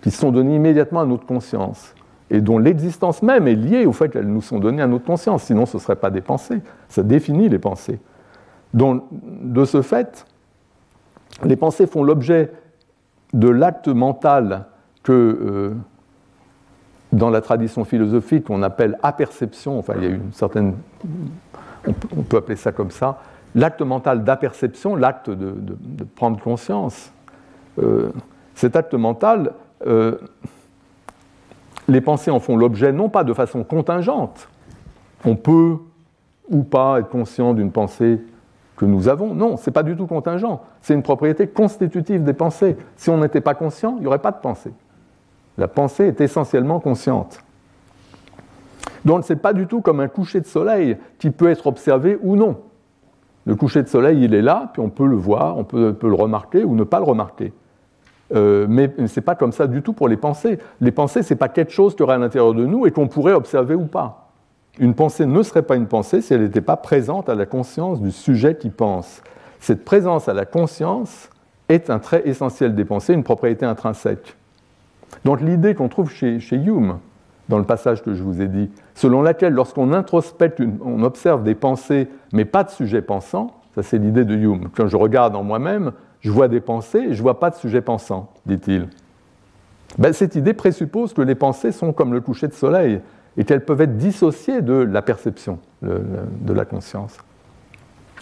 B: qui sont données immédiatement à notre conscience, et dont l'existence même est liée au fait qu'elles nous sont données à notre conscience, sinon ce ne seraient pas des pensées. Ça définit les pensées. Donc, de ce fait, les pensées font l'objet de l'acte mental que, euh, dans la tradition philosophique, on appelle aperception, enfin, il y a une certaine. On peut appeler ça comme ça. L'acte mental d'aperception, l'acte de, prendre conscience. Euh, cet acte mental, euh, les pensées en font l'objet non pas de façon contingente, on peut ou pas être conscient d'une pensée que nous avons. Non, ce n'est pas du tout contingent. C'est une propriété constitutive des pensées. Si on n'était pas conscient, il n'y aurait pas de pensée. La pensée est essentiellement consciente. Donc ce n'est pas du tout comme un coucher de soleil qui peut être observé ou non. Le coucher de soleil, il est là, puis on peut le voir, on peut, le remarquer ou ne pas le remarquer. Euh, mais ce n'est pas comme ça du tout pour les pensées. Les pensées, ce n'est pas quelque chose qui aurait à l'intérieur de nous et qu'on pourrait observer ou pas. Une pensée ne serait pas une pensée si elle n'était pas présente à la conscience du sujet qui pense. Cette présence à la conscience est un trait essentiel des pensées, une propriété intrinsèque. Donc l'idée qu'on trouve chez, Hume, dans le passage que je vous ai dit, selon laquelle lorsqu'on introspecte, on observe des pensées, mais pas de sujet pensant, ça c'est l'idée de Hume. Quand je regarde en moi-même, je vois des pensées et je ne vois pas de sujet pensant, dit-il. Ben, cette idée présuppose que les pensées sont comme le coucher de soleil et qu'elles peuvent être dissociées de la perception, de la conscience.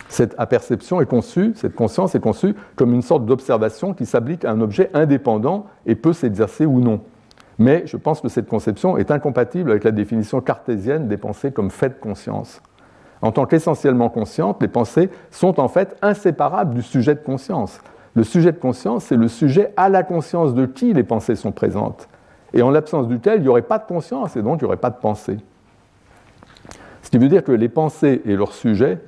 B: Cette aperception est conçue, cette conscience est conçue comme une sorte d'observation qui s'applique à un objet indépendant et peut s'exercer ou non. Mais je pense que cette conception est incompatible avec la définition cartésienne des pensées comme fait de conscience. En tant qu'essentiellement conscientes, les pensées sont en fait inséparables du sujet de conscience. Le sujet de conscience, c'est le sujet à la conscience de qui les pensées sont présentes et en l'absence duquel il n'y aurait pas de conscience et donc il n'y aurait pas de pensée. Ce qui veut dire que les pensées et leurs sujets,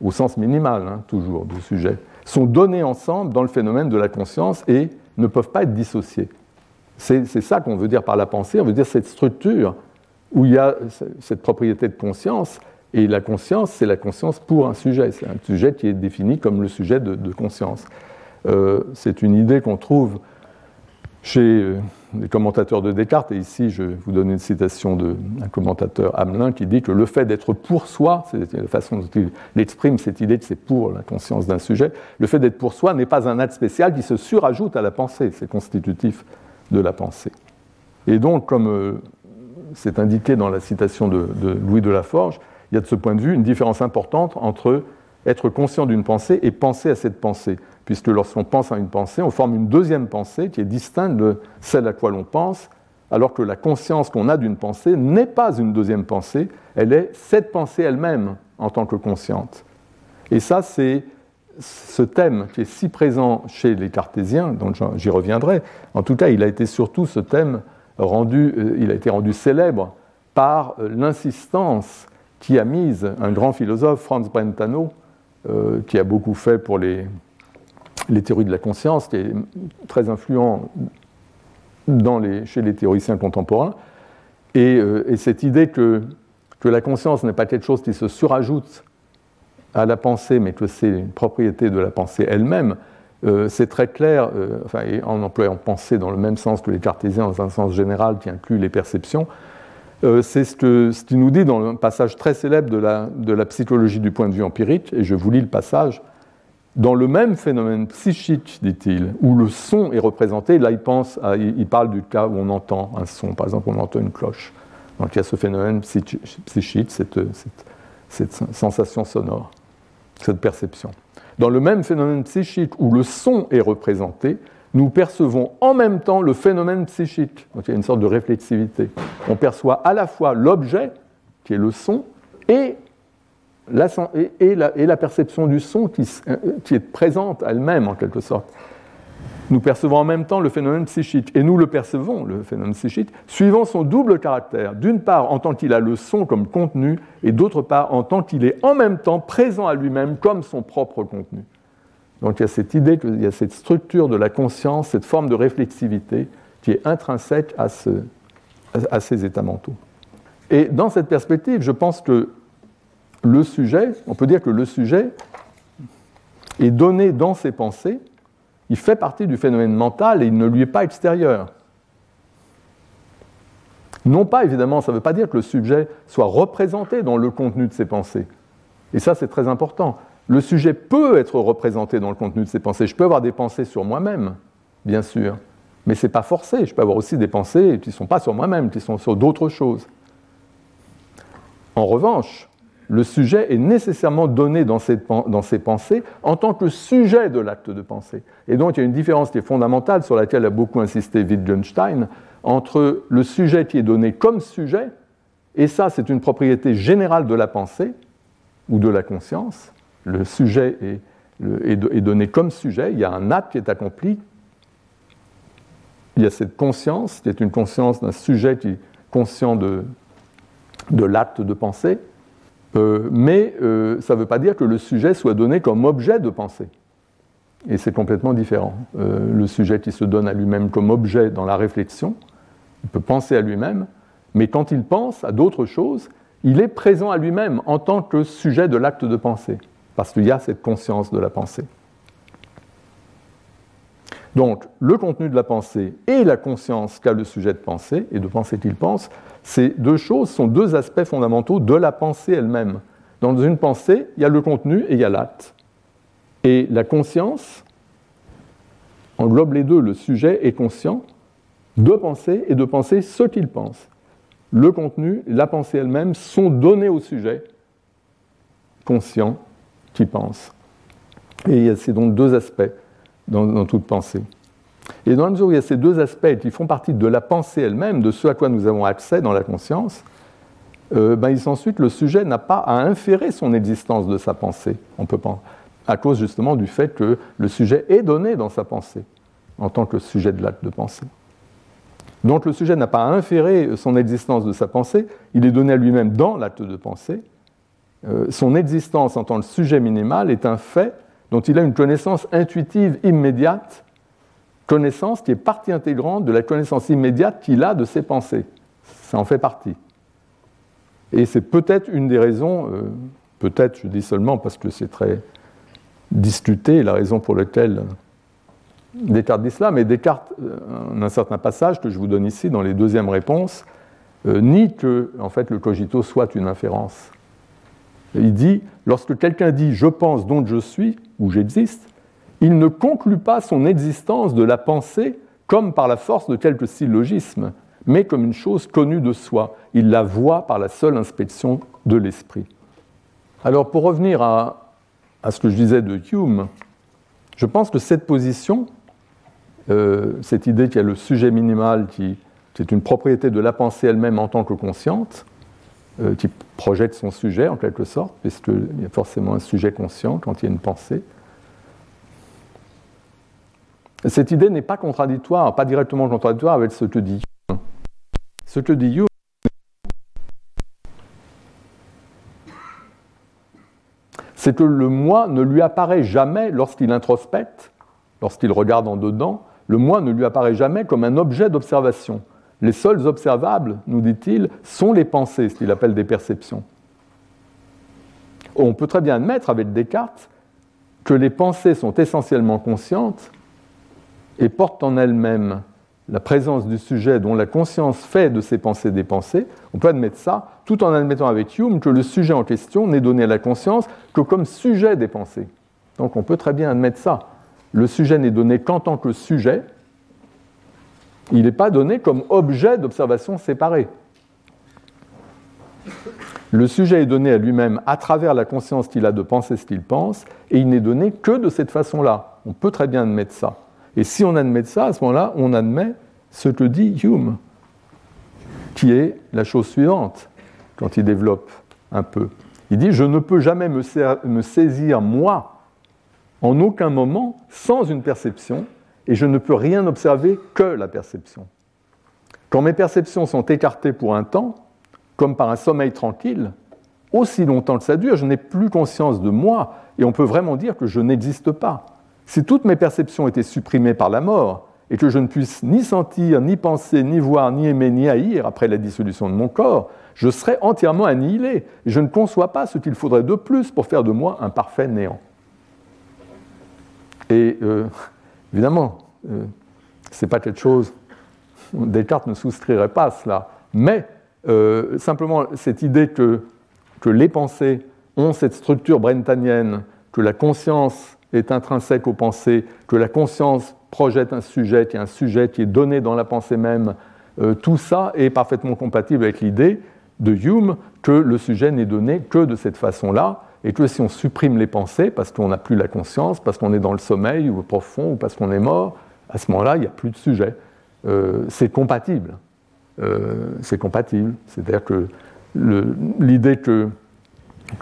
B: au sens minimal hein, toujours du sujet, sont donnés ensemble dans le phénomène de la conscience et ne peuvent pas être dissociés. C'est ça qu'on veut dire par la pensée, on veut dire cette structure où il y a cette propriété de conscience, et la conscience, c'est la conscience pour un sujet, c'est un sujet qui est défini comme le sujet de, conscience. Euh, c'est une idée qu'on trouve chez les commentateurs de Descartes, et ici je vous donne une citation d'un commentateur Hamelin qui dit que le fait d'être pour soi, c'est la façon dont il exprime cette idée que c'est pour la conscience d'un sujet, le fait d'être pour soi n'est pas un acte spécial qui se surajoute à la pensée, c'est constitutif de la pensée. Et donc, comme euh, c'est indiqué dans la citation de, de Louis de Laforge, il y a de ce point de vue une différence importante entre être conscient d'une pensée et penser à cette pensée puisque lorsqu'on pense à une pensée, on forme une deuxième pensée qui est distincte de celle à quoi l'on pense, alors que la conscience qu'on a d'une pensée n'est pas une deuxième pensée, elle est cette pensée elle-même en tant que consciente. Et ça, c'est ce thème qui est si présent chez les cartésiens, dont j'y reviendrai. En tout cas, il a été surtout ce thème rendu, euh, il a été rendu célèbre par euh, l'insistance qui a mise un grand philosophe, Franz Brentano, qui a beaucoup fait pour les, théories de la conscience, qui est très influent chez les théoriciens contemporains. Euh, et, cette idée que, la conscience n'est pas quelque chose qui se surajoute à la pensée, mais que c'est une propriété de la pensée elle-même, euh, c'est très clair, euh, en employant pensée dans le même sens que les cartésiens, dans un sens général qui inclut les perceptions, c'est ce, que, ce qui nous dit dans un passage très célèbre de la, de la psychologie du point de vue empirique, et je vous lis le passage, dans le même phénomène psychique, dit-il, où le son est représenté, là il, pense il parle du cas où on entend un son, par exemple on entend une cloche. Donc il y a ce phénomène psychique, cette, cette sensation sonore, cette perception. Dans le même phénomène psychique où le son est représenté, nous percevons en même temps le phénomène psychique. Donc il y a une sorte de réflexivité. On perçoit à la fois l'objet, qui est le son, et la, perception du son euh, qui, est présente elle-même en quelque sorte. Nous percevons en même temps le phénomène psychique, et nous le percevons, le phénomène psychique, suivant son double caractère, d'une part en tant qu'il a le son comme contenu, et d'autre part en tant qu'il est en même temps présent à lui-même comme son propre contenu. Donc il y a cette idée qu'il y a cette structure de la conscience, cette forme de réflexivité qui est intrinsèque à, à ces états mentaux. Et dans cette perspective, je pense que le sujet, on peut dire que le sujet est donné dans ses pensées, il fait partie du phénomène mental et il ne lui est pas extérieur. Non pas, évidemment, ça ne veut pas dire que le sujet soit représenté dans le contenu de ses pensées. Et ça, c'est très important. Le sujet peut être représenté dans le contenu de ses pensées. Je peux avoir des pensées sur moi-même, bien sûr, mais ce n'est pas forcé. Je peux avoir aussi des pensées qui ne sont pas sur moi-même, qui sont sur d'autres choses. En revanche, le sujet est nécessairement donné dans ses, dans ses, pensées en tant que sujet de l'acte de pensée. Et donc il y a une différence qui est fondamentale sur laquelle a beaucoup insisté Wittgenstein entre le sujet qui est donné comme sujet, et ça c'est une propriété générale de la pensée ou de la conscience, le sujet est, donné comme sujet, il y a un acte qui est accompli, il y a cette conscience qui est une conscience d'un sujet qui est conscient de, de l'acte de pensée, euh, mais euh, ça ne veut pas dire que le sujet soit donné comme objet de pensée. Et c'est complètement différent. Euh, le sujet qui se donne à lui-même comme objet dans la réflexion, il peut penser à lui-même, mais quand il pense à d'autres choses, il est présent à lui-même en tant que sujet de l'acte de pensée, parce qu'il y a cette conscience de la pensée. Donc, le contenu de la pensée et la conscience qu'a le sujet de pensée, et de penser qu'il pense, ces deux choses sont deux aspects fondamentaux de la pensée elle-même. Dans une pensée, il y a le contenu et il y a l'acte. Et la conscience englobe les deux. Le sujet est conscient de penser et de penser ce qu'il pense. Le contenu, la pensée elle-même sont donnés au sujet conscient qui pense. Et c'est donc deux aspects dans, toute pensée. Et dans la mesure où il y a ces deux aspects qui font partie de la pensée elle-même, de ce à quoi nous avons accès dans la conscience, euh, ben, il s'ensuit que le sujet n'a pas à inférer son existence de sa pensée. On peut pas, à cause justement du fait que le sujet est donné dans sa pensée, en tant que sujet de l'acte de pensée. Donc le sujet n'a pas à inférer son existence de sa pensée, il est donné à lui-même dans l'acte de pensée. Euh, son existence en tant que sujet minimal est un fait dont il a une connaissance intuitive immédiate connaissance qui est partie intégrante de la connaissance immédiate qu'il a de ses pensées. Ça en fait partie. Et c'est peut-être une des raisons, euh, peut-être je dis seulement parce que c'est très discuté, la raison pour laquelle Descartes dit cela, mais Descartes, euh, en un certain passage que je vous donne ici dans les deuxièmes réponses, euh, nie que en fait, le cogito soit une inférence. Il dit, lorsque quelqu'un dit je pense donc je suis ou j'existe, il ne conclut pas son existence de la pensée comme par la force de quelques syllogismes, mais comme une chose connue de soi. Il la voit par la seule inspection de l'esprit. Alors pour revenir à, ce que je disais de Hume, je pense que cette position, euh, cette idée qu'il y a le sujet minimal qui, est une propriété de la pensée elle-même en tant que consciente, euh, qui projette son sujet en quelque sorte, puisqu'il y a forcément un sujet conscient quand il y a une pensée, cette idée n'est pas contradictoire, pas directement contradictoire avec ce que dit Hume. Ce que dit Hume, c'est que le moi ne lui apparaît jamais lorsqu'il introspecte, lorsqu'il regarde en dedans, le moi ne lui apparaît jamais comme un objet d'observation. Les seuls observables, nous dit-il, sont les pensées, ce qu'il appelle des perceptions. On peut très bien admettre avec Descartes que les pensées sont essentiellement conscientes et porte en elle-même la présence du sujet dont la conscience fait de ses pensées des pensées, on peut admettre ça tout en admettant avec Hume que le sujet en question n'est donné à la conscience que comme sujet des pensées. Donc on peut très bien admettre ça. Le sujet n'est donné qu'en tant que sujet, il n'est pas donné comme objet d'observation séparé. Le sujet est donné à lui-même à travers la conscience qu'il a de penser ce qu'il pense, et il n'est donné que de cette façon-là. On peut très bien admettre ça. Et si on admet ça, à ce moment-là, on admet ce que dit Hume, qui est la chose suivante, quand il développe un peu. Il dit, je ne peux jamais me, saisir, moi, en aucun moment, sans une perception, et je ne peux rien observer que la perception. Quand mes perceptions sont écartées pour un temps, comme par un sommeil tranquille, aussi longtemps que ça dure, je n'ai plus conscience de moi, et on peut vraiment dire que je n'existe pas. Si toutes mes perceptions étaient supprimées par la mort, et que je ne puisse ni sentir, ni penser, ni voir, ni aimer, ni haïr après la dissolution de mon corps, je serais entièrement annihilé. Et je ne conçois pas ce qu'il faudrait de plus pour faire de moi un parfait néant. Et euh, évidemment, euh, ce n'est pas quelque chose. Descartes ne souscrirait pas à cela. Mais simplement cette idée que, les pensées ont cette structure brentanienne, que la conscience est intrinsèque aux pensées, que la conscience projette un sujet, qu'il y a un sujet qui est donné dans la pensée même, euh, tout ça est parfaitement compatible avec l'idée de Hume que le sujet n'est donné que de cette façon-là, et que si on supprime les pensées, parce qu'on n'a plus la conscience, parce qu'on est dans le sommeil ou profond, ou parce qu'on est mort, à ce moment-là, il n'y a plus de sujet. Euh, c'est compatible. Euh, c'est compatible. C'est-à-dire que l'idée que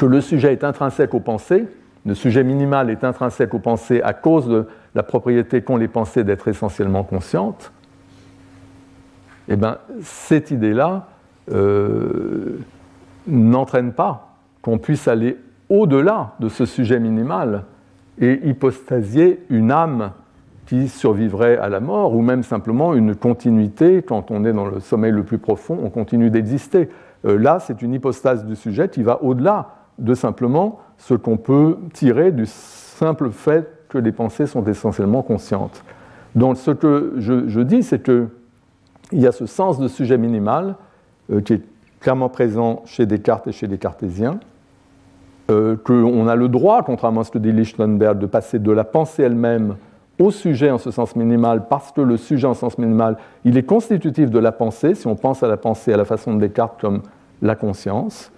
B: le sujet est intrinsèque aux pensées, le sujet minimal est intrinsèque aux pensées à cause de la propriété qu'ont les pensées d'être essentiellement conscientes, eh bien, cette idée-là euh, n'entraîne pas qu'on puisse aller au-delà de ce sujet minimal et hypostasier une âme qui survivrait à la mort, ou même simplement une continuité, quand on est dans le sommeil le plus profond, on continue d'exister. Euh, là, c'est une hypostase du sujet qui va au-delà de simplement ce qu'on peut tirer du simple fait que les pensées sont essentiellement conscientes. Donc ce que je, dis, c'est qu'il y a ce sens de sujet minimal euh, qui est clairement présent chez Descartes et chez les cartésiens, euh, qu'on a le droit, contrairement à ce que dit Lichtenberg, de passer de la pensée elle-même au sujet en ce sens minimal, parce que le sujet en sens minimal, il est constitutif de la pensée, si on pense à la pensée à la façon de Descartes comme la conscience,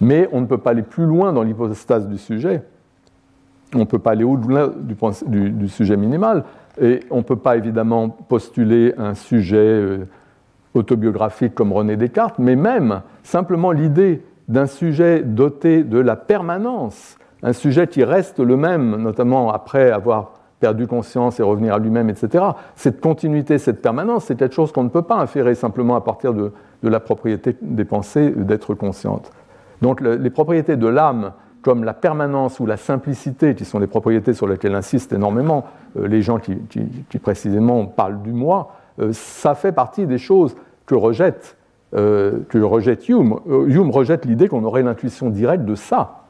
B: mais on ne peut pas aller plus loin dans l'hypostase du sujet. On ne peut pas aller au-delà du, sujet minimal. Et on ne peut pas évidemment postuler un sujet euh, autobiographique comme René Descartes, mais même simplement l'idée d'un sujet doté de la permanence, un sujet qui reste le même, notamment après avoir perdu conscience et revenir à lui-même, etc. Cette continuité, cette permanence, c'est quelque chose qu'on ne peut pas inférer simplement à partir de, la propriété des pensées d'être consciente. Donc les propriétés de l'âme, comme la permanence ou la simplicité, qui sont des propriétés sur lesquelles insistent énormément euh, les gens qui, précisément parlent du moi, euh, ça fait partie des choses que rejette, euh, que rejette Hume. Hume rejette l'idée qu'on aurait l'intuition directe de ça.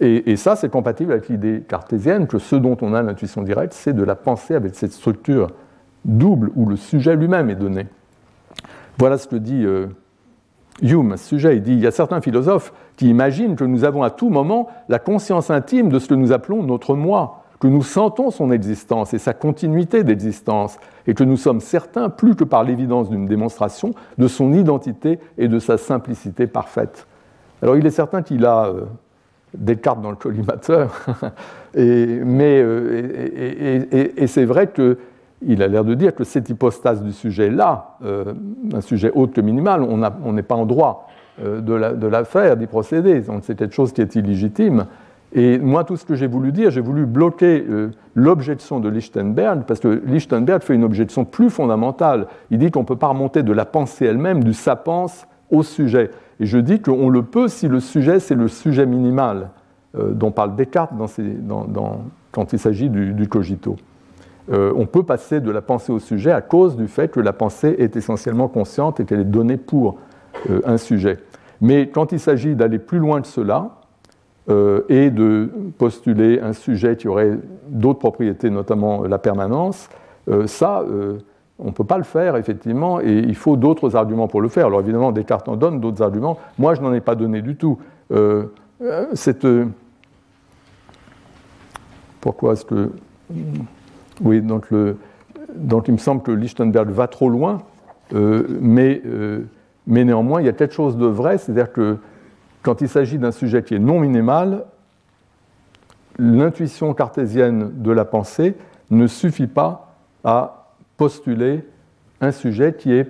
B: Et, et, ça, c'est compatible avec l'idée cartésienne que ce dont on a l'intuition directe, c'est de la pensée avec cette structure double où le sujet lui-même est donné. Voilà ce que dit Hume, à ce sujet, il dit il y a certains philosophes qui imaginent que nous avons à tout moment la conscience intime de ce que nous appelons notre moi, que nous sentons son existence et sa continuité d'existence, et que nous sommes certains, plus que par l'évidence d'une démonstration, de son identité et de sa simplicité parfaite. Alors il est certain qu'il a euh, des cartes dans le collimateur, mais, euh, et c'est vrai que il a l'air de dire que cette hypostase du sujet-là, euh, un sujet autre que minimal, on n'est pas en droit euh, de, la, faire, d'y procéder. C'est quelque chose qui est illégitime. Et moi, tout ce que j'ai voulu dire, j'ai voulu bloquer euh, l'objection de Lichtenberg, parce que Lichtenberg fait une objection plus fondamentale. Il dit qu'on ne peut pas remonter de la pensée elle-même, du sapence, au sujet. Et je dis qu'on le peut si le sujet, c'est le sujet minimal dont parle Descartes quand il s'agit du cogito. Euh, on peut passer de la pensée au sujet à cause du fait que la pensée est essentiellement consciente et qu'elle est donnée pour euh, un sujet. Mais quand il s'agit d'aller plus loin que cela euh, et de postuler un sujet qui aurait d'autres propriétés, notamment la permanence, ça, on ne peut pas le faire, effectivement, et il faut d'autres arguments pour le faire. Alors évidemment, Descartes en donne d'autres arguments. Moi, je n'en ai pas donné du tout. cette... Pourquoi est-ce que... Oui, donc, il me semble que Lichtenberg va trop loin, euh, euh, mais, néanmoins, il y a quelque chose de vrai, c'est-à-dire que quand il s'agit d'un sujet qui est non minimal, l'intuition cartésienne de la pensée ne suffit pas à postuler un sujet qui ait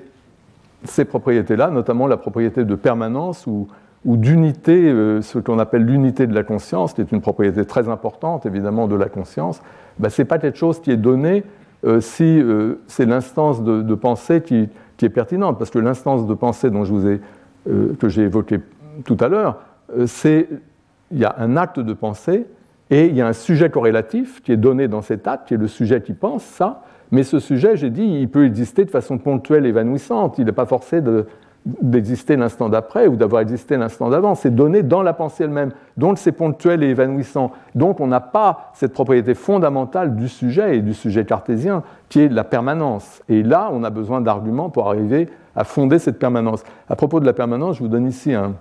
B: ces propriétés-là, notamment la propriété de permanence ou, d'unité, euh, ce qu'on appelle l'unité de la conscience, qui est une propriété très importante évidemment de la conscience, ben, ce n'est pas quelque chose qui est donné euh, si euh, c'est l'instance de, pensée qui, est pertinente. Parce que l'instance de pensée que j'ai évoquée tout à l'heure, c'est il y a un acte de pensée et il y a un sujet corrélatif qui est donné dans cet acte, qui est le sujet qui pense ça. Mais ce sujet, j'ai dit, il peut exister de façon ponctuelle, évanouissante. Il n'est pas forcé d'exister l'instant d'après ou d'avoir existé l'instant d'avant. C'est donné dans la pensée elle-même. Donc c'est ponctuel et évanouissant. Donc on n'a pas cette propriété fondamentale du sujet et du sujet cartésien qui est la permanence. Et là, on a besoin d'arguments pour arriver à fonder cette permanence. À propos de la permanence, je vous donne ici un,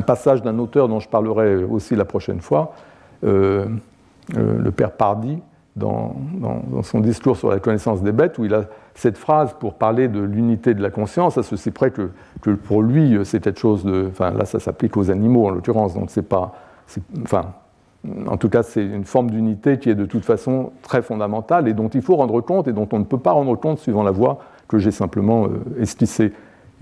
B: passage d'un auteur dont je parlerai aussi la prochaine fois, euh, euh, le père Pardy, dans, son discours sur la connaissance des bêtes, où il a cette phrase pour parler de l'unité de la conscience, à ceci près que, que pour lui, c'est quelque chose de. Enfin, là, ça s'applique aux animaux en l'occurrence, donc c'est pas. Enfin, en tout cas, c'est une forme d'unité qui est de toute façon très fondamentale et dont il faut rendre compte et dont on ne peut pas rendre compte suivant la voie que j'ai simplement euh, esquissée.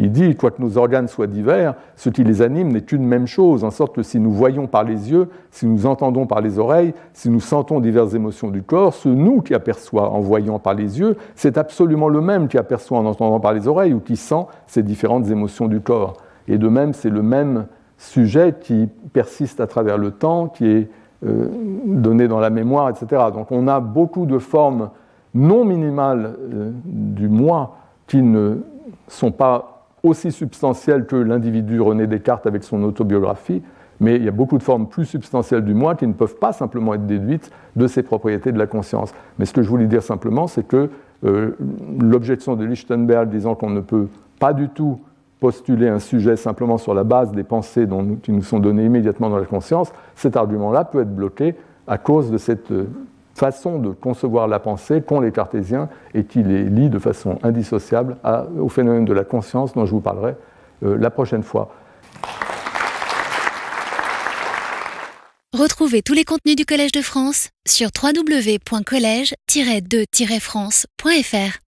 B: Il dit, quoique nos organes soient divers, ce qui les anime n'est qu'une même chose, en sorte que si nous voyons par les yeux, si nous entendons par les oreilles, si nous sentons diverses émotions du corps, ce nous qui aperçoit en voyant par les yeux, c'est absolument le même qui aperçoit en entendant par les oreilles ou qui sent ces différentes émotions du corps. Et de même, c'est le même sujet qui persiste à travers le temps, qui est euh, donné dans la mémoire, etc. Donc on a beaucoup de formes non minimales euh, du moi qui ne sont pas aussi substantielle que l'individu René Descartes avec son autobiographie, mais il y a beaucoup de formes plus substantielles du moi qui ne peuvent pas simplement être déduites de ces propriétés de la conscience. Mais ce que je voulais dire simplement, c'est que euh, l'objection de Lichtenberg disant qu'on ne peut pas du tout postuler un sujet simplement sur la base des pensées dont, qui nous sont données immédiatement dans la conscience, cet argument-là peut être bloqué à cause de cette euh, façon de concevoir la pensée qu'ont les cartésiens et qui les lie de façon indissociable au phénomène de la conscience dont je vous parlerai euh, la prochaine fois.
A: Retrouvez tous les contenus du Collège de France sur www.colège-2-france.fr.